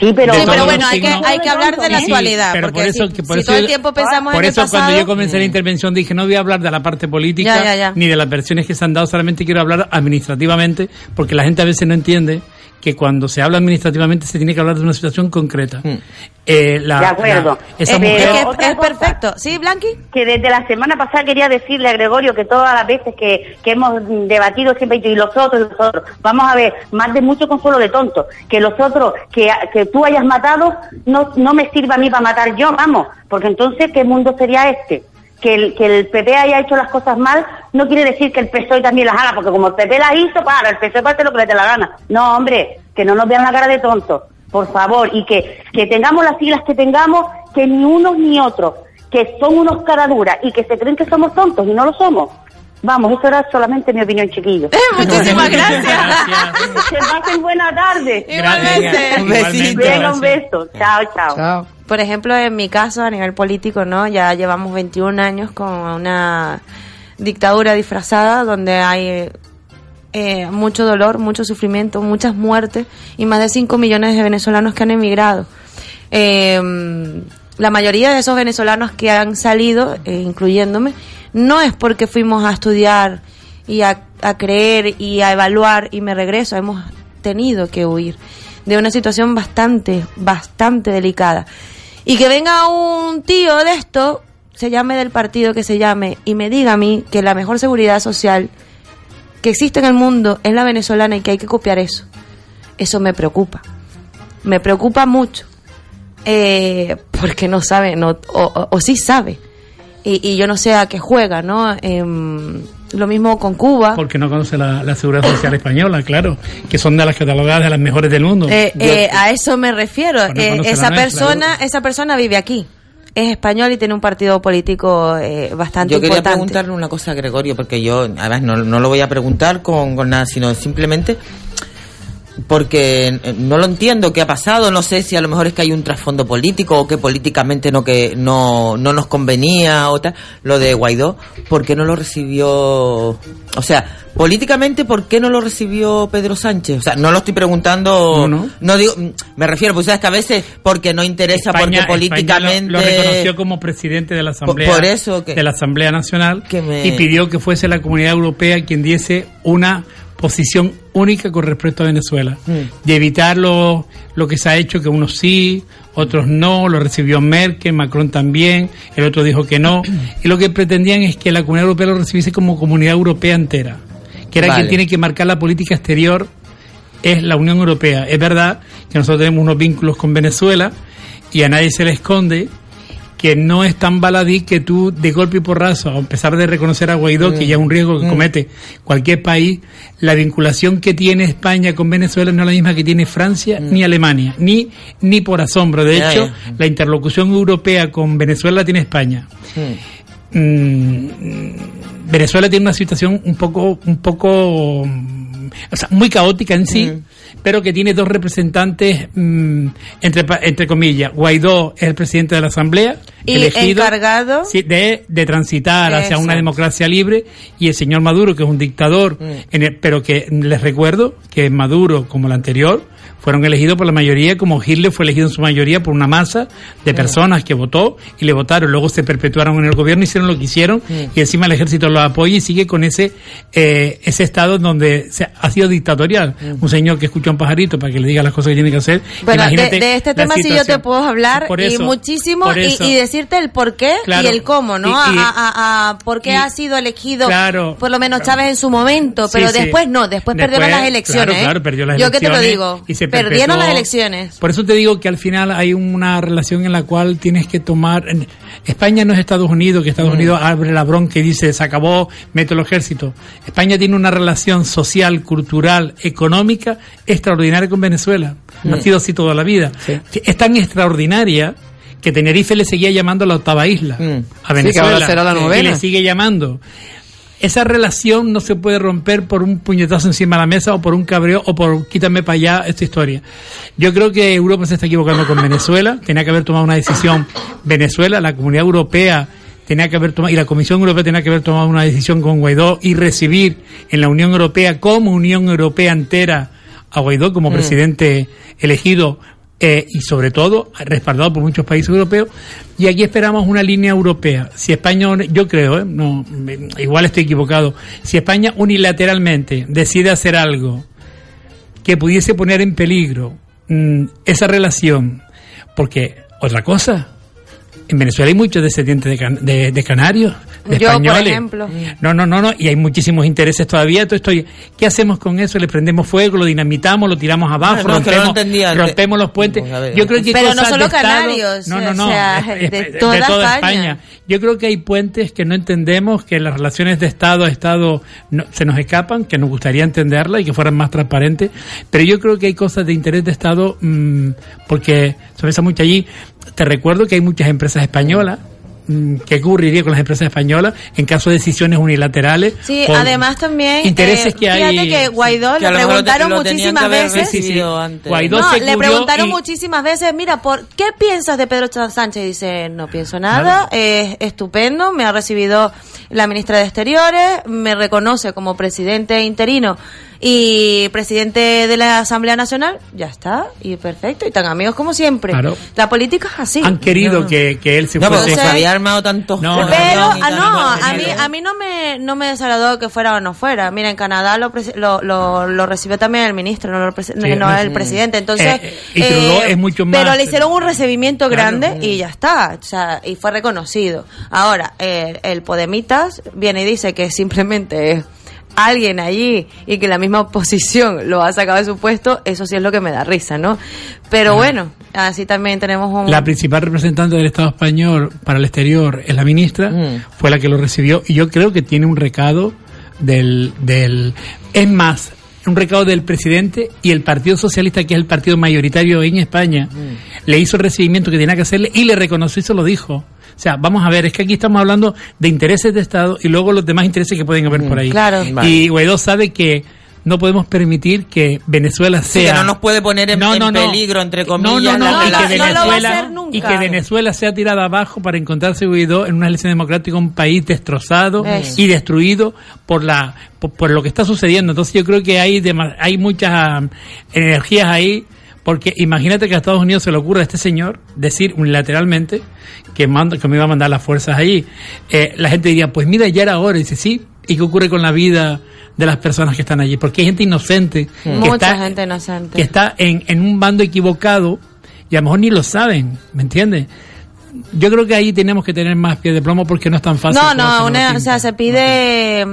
Sí, Sí, pero, bueno, hay que, hay que hablar de la Sí, actualidad. pero porque por eso- si, que por si eso todo el yo- tiempo pensamos Por en eso el pasado, cuando yo comencé la intervención dije no voy a hablar de la parte política Ya, ya, ya. ni de las versiones que se han dado, solamente quiero hablar administrativamente porque la gente a veces no entiende que cuando se habla administrativamente se tiene que hablar de una situación concreta. Eh, la- de acuerdo. la- esa Eh, mujer- otra cosa, perfecto. Sí, Blanqui. Que desde la semana pasada quería decirle a Gregorio que todas las veces que, que hemos debatido siempre y los otros, y los otros, vamos a ver, más de mucho consuelo de tonto, que los otros que, que tú hayas matado no, no me sirva a mí para matar yo, vamos, porque entonces, ¿qué mundo sería este? Que el, que el PP haya hecho las cosas mal no quiere decir que el PSOE también las haga, porque como el PP las hizo, para, el PSOE hacer lo que le dé la gana. No, hombre, que no nos vean la cara de tontos, por favor, y que, que tengamos las siglas que tengamos, que ni unos ni otros, que son unos caraduras y que se creen que somos tontos y no lo somos. Vamos, eso era solamente mi opinión, chiquillos. Muchísimas gracias. que pasen buena tarde. Igualmente. Un besito. Venga, un beso. Chao, chao. Por ejemplo, en mi caso, a nivel político, ¿no? Ya llevamos 21 años con una dictadura disfrazada donde hay eh, mucho dolor, mucho sufrimiento, muchas muertes y más de 5 millones de venezolanos que han emigrado. Eh, la mayoría de esos venezolanos que han salido, eh, incluyéndome, no es porque fuimos a estudiar y a, a creer y a evaluar y me regreso, hemos tenido que huir de una situación bastante, bastante delicada. Y que venga un tío de esto, se llame del partido que se llame, y me diga a mí que la mejor seguridad social que existe en el mundo es la venezolana y que hay que copiar eso. Eso me preocupa. Me preocupa mucho. Eh, porque no sabe, no, o, o- o sí sabe. Y, y yo no sé a qué juega, ¿no? Em, lo mismo con Cuba. porque no conoce la, la seguridad social española, claro, que son de las catalogadas de las mejores del mundo. Eh, eh, a eso me refiero. No Eh, esa nuestra, persona, esa persona vive aquí. Es español y tiene un partido político eh, bastante Yo quería importante. preguntarle una cosa a Gregorio, porque yo, además, no, no lo voy a preguntar con, con nada, sino simplemente porque eh, no lo entiendo qué ha pasado, no sé si a lo mejor es que hay un trasfondo político o que políticamente no que no, no nos convenía o tal, lo de Guaidó, ¿por qué no lo recibió? O sea, políticamente, ¿por qué no lo recibió Pedro Sánchez? O sea, no lo estoy preguntando, no, digo, mm, me refiero, pues sabes que a veces porque no interesa, España- porque políticamente... lo, lo reconoció como presidente de la Asamblea, por eso que- de la Asamblea Nacional me- y pidió que fuese la Comunidad Europea quien diese una posición única con respecto a Venezuela, de evitar lo, lo que se ha hecho, que unos sí, otros no, lo recibió Merkel, Macron también, el otro dijo que no, y lo que pretendían es que la Comunidad Europea lo recibiese como Comunidad Europea entera, que era Vale. quien tiene que marcar la política exterior es la Unión Europea. Es verdad que nosotros tenemos unos vínculos con Venezuela y a nadie se le esconde que no es tan baladí que tú de golpe y porrazo, a pesar de reconocer a Guaidó, que ya es un riesgo que Mm. comete cualquier país, la vinculación que tiene España con Venezuela no es la misma que tiene Francia ni Alemania, ni, ni por asombro. De Mm. Hecho, la interlocución europea con Venezuela la tiene España. Mm, Venezuela tiene una situación un poco, un poco, mm, o sea, muy caótica en sí, pero que tiene dos representantes, mm, entre, entre comillas. Guaidó es el presidente de la Asamblea, Y elegido encargado sí, de, de transitar hacia Eso. una democracia libre, y el señor Maduro, que es un dictador, en el- pero que les recuerdo que Maduro, como el anterior, fueron elegidos por la mayoría, como Hitler fue elegido en su mayoría por una masa de personas que votó y le votaron. Luego se perpetuaron en el gobierno, hicieron lo que hicieron y encima el ejército lo apoya y sigue con ese eh, ese estado donde se, ha sido dictatorial. Un señor que escucha a un pajarito para que le diga las cosas que tiene que hacer. Bueno, de, Imagínate de este tema sí yo te puedo hablar Por y muchísimo y, decirte el por qué Claro. y el cómo, ¿no? Y- A- y- a, a- a por qué ha sido elegido, Claro. por lo menos Chávez en su momento, pero sí. después no, después, perdieron Después, las elecciones. claro, ¿eh? claro, perdió las yo que te lo elecciones digo, y se perdieron perpetuó. las elecciones. Por eso te digo que al final hay una relación en la cual tienes que tomar. España no es Estados Unidos, que Mm. Estados Unidos abre la bronca y dice se acabó, mete el ejército. España tiene una relación social, cultural, económica extraordinaria con Venezuela. Mm. Ha sido así toda la vida. Es tan extraordinaria que Tenerife le seguía llamando la octava isla a Sí, que Venezuela. ahora será la Y novena. le sigue llamando. Esa relación no se puede romper por un puñetazo encima de la mesa o por un cabreo o por quítame para allá esta historia. Yo creo que Europa se está equivocando con Venezuela. Tenía que haber tomado una decisión Venezuela, la comunidad europea tenía que haber tomado y la Comisión Europea tenía que haber tomado una decisión con Guaidó y recibir en la Unión Europea como Unión Europea entera a Guaidó como Mm. presidente elegido eh, y sobre todo respaldado por muchos países europeos y aquí esperamos una línea europea si España yo creo ¿eh? no igual estoy equivocado si España unilateralmente decide hacer algo que pudiese poner en peligro mm, esa relación porque otra cosa en Venezuela hay muchos descendientes de, can- de- de canarios de Yo, por españoles ejemplo. no, no, no, no, y hay muchísimos intereses todavía. Todo esto, ¿Qué hacemos con eso? Le prendemos fuego, lo dinamitamos, lo tiramos abajo, no, que no lo rompemos, rompemos los puentes. Ver. Yo creo que Pero no solo de Estado- canarios, no, no, o no, sea, es- de es- toda España. Yo creo que hay puentes que no entendemos, que las relaciones de Estado a Estado no- se nos escapan, que nos gustaría entenderlas y que fueran más transparentes. Pero yo creo que hay cosas de interés de Estado, mm, porque se besa mucho allí. Te recuerdo que hay muchas empresas españolas. mm, ¿Qué ocurriría con las empresas españolas en caso de decisiones unilaterales? Sí, además también intereses eh, que hay. fíjate que Guaidó Que le lo te- preguntaron lo tenían que muchísimas veces. Guaidó no, se le preguntaron y- muchísimas veces, mira, ¿por qué piensas de Pedro Sánchez? Dice, no pienso nada, es estupendo, me ha recibido la ministra de Exteriores, me reconoce como presidente interino y presidente de la Asamblea Nacional, ya está, y perfecto, y tan amigos como siempre. Claro. La política es así. Han querido que, que él se No, fuese. se había armado tantos No, Pero, ah, no, a mí, a mí no me, no me desagradó que fuera o no fuera. Mira, en Canadá lo, lo, lo, lo recibió también el ministro, no, lo presi- Sí, no no, el presidente. Entonces, Eh, eh, y Trudeau es mucho más- Pero le hicieron un recibimiento Claro. grande y ya está, o sea, y fue reconocido. Ahora, eh, el Podemitas viene y dice que simplemente es alguien allí y que la misma oposición lo ha sacado de su puesto, eso sí es lo que me da risa, ¿no? Pero bueno, así también tenemos un... La principal representante del Estado español para el exterior es la ministra, Mm. fue la que lo recibió y yo creo que tiene un recado del, del es más, un recado del presidente y el Partido Socialista, que es el partido mayoritario en España, Mm. le hizo el recibimiento que tenía que hacerle y le reconoció y se lo dijo. O sea, vamos a ver, es que aquí estamos hablando de intereses de Estado y luego los demás intereses que pueden haber por ahí. Claro. Vale. Y Guaidó sabe que no podemos permitir que Venezuela Sí, sea que no nos puede poner en, No, en no, no. peligro, entre comillas. no, y que. Venezuela, y que Venezuela sea tirada abajo para encontrarse Guaidó en una elección democrática, un país destrozado Eso. y destruido por la por, por lo que está sucediendo. Entonces yo creo que hay hay muchas um, energías ahí porque imagínate que a Estados Unidos se le ocurra a este señor decir unilateralmente que manda, que me iba a mandar las fuerzas allí. Eh, la gente diría, pues mira, ya era hora. Y dice, sí. ¿Y qué ocurre con la vida de las personas que están allí? Porque hay gente inocente que Mucha está gente inocente. que está en, en un bando equivocado y a lo mejor ni lo saben, ¿me entiendes? Yo creo que ahí tenemos que tener más pie de plomo porque no es tan fácil. No, no, una- o sea, se pide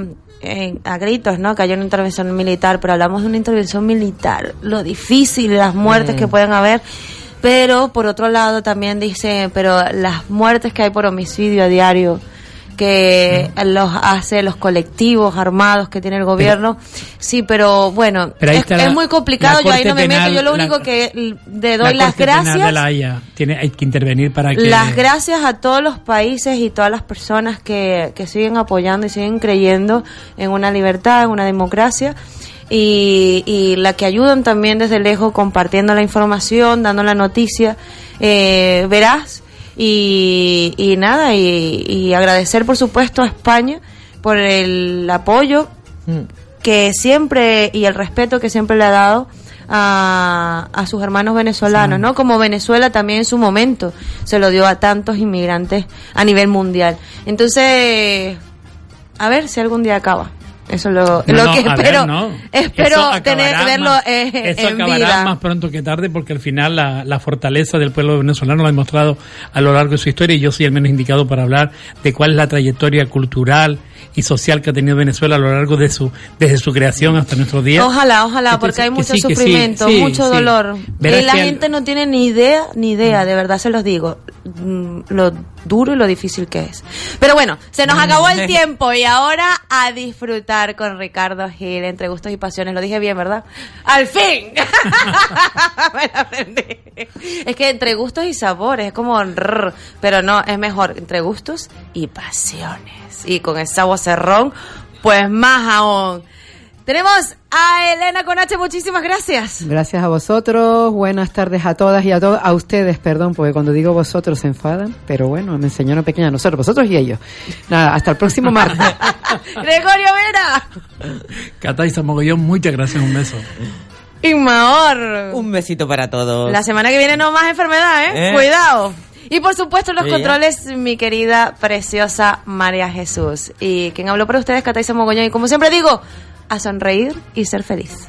eh, a gritos, ¿no? Que haya una intervención militar, pero hablamos de una intervención militar, lo difícil, las muertes Mm. que pueden haber. Pero por otro lado también dice, pero las muertes que hay por homicidio a diario que los hace los colectivos armados que tiene el gobierno. sí, pero bueno, Pero es, muy complicado, yo ahí no me meto, Penal, yo lo la- único que le La doy las gracias de la Haya tiene, hay que intervenir para que... las gracias a todos los países y todas las personas que, que siguen apoyando y siguen creyendo en una libertad, en una democracia. Y, y la que ayudan también desde lejos compartiendo la información, dando la noticia eh, veraz. Y, y nada, y, y agradecer por supuesto a España por el apoyo que siempre y el respeto que siempre le ha dado a, a sus hermanos venezolanos, ¿no? Como Venezuela también en su momento se lo dio a tantos inmigrantes a nivel mundial. Entonces, a ver si algún día acaba. Eso es lo, No, lo no, que ver, espero, no. espero acabará tener, verlo eh, Eso en acabará vida. más pronto que tarde porque al final la, la fortaleza del pueblo venezolano lo ha demostrado a lo largo de su historia y yo soy el menos indicado para hablar de cuál es la trayectoria cultural y social que ha tenido Venezuela a lo largo de su desde su creación hasta nuestros días. Ojalá, ojalá, Que- porque hay mucho sí, que sí, sufrimiento, sí, mucho dolor. Y la al- gente no tiene ni idea, ni idea, de verdad se los digo, mm, lo duro y lo difícil que es. Pero bueno, se nos acabó el tiempo y ahora a disfrutar con Ricardo Gil entre gustos y pasiones. Lo dije bien, ¿verdad? ¡Al fin! Me la aprendí. es que entre gustos y sabores, es como... pero no, es mejor entre gustos y pasiones. Y con esa vocerrón, pues más aún. Tenemos a Elena con H, muchísimas gracias. Gracias a vosotros, buenas tardes a todas y a todos, a ustedes, perdón, porque cuando digo vosotros se enfadan, pero bueno, me enseñó una pequeña nosotros, vosotros y ellos. Nada, hasta el próximo martes. Gregorio Vera. Cataiza Mogollón, muchas gracias, un beso. Inmaor. Un besito para todos. La semana que viene no más enfermedad, ¿eh? Eh. Cuidado. Y por supuesto los controles, mi querida, preciosa María Jesús. Y quien habló para ustedes, Cataiza Mogollón. Y como siempre digo, a sonreír y ser feliz.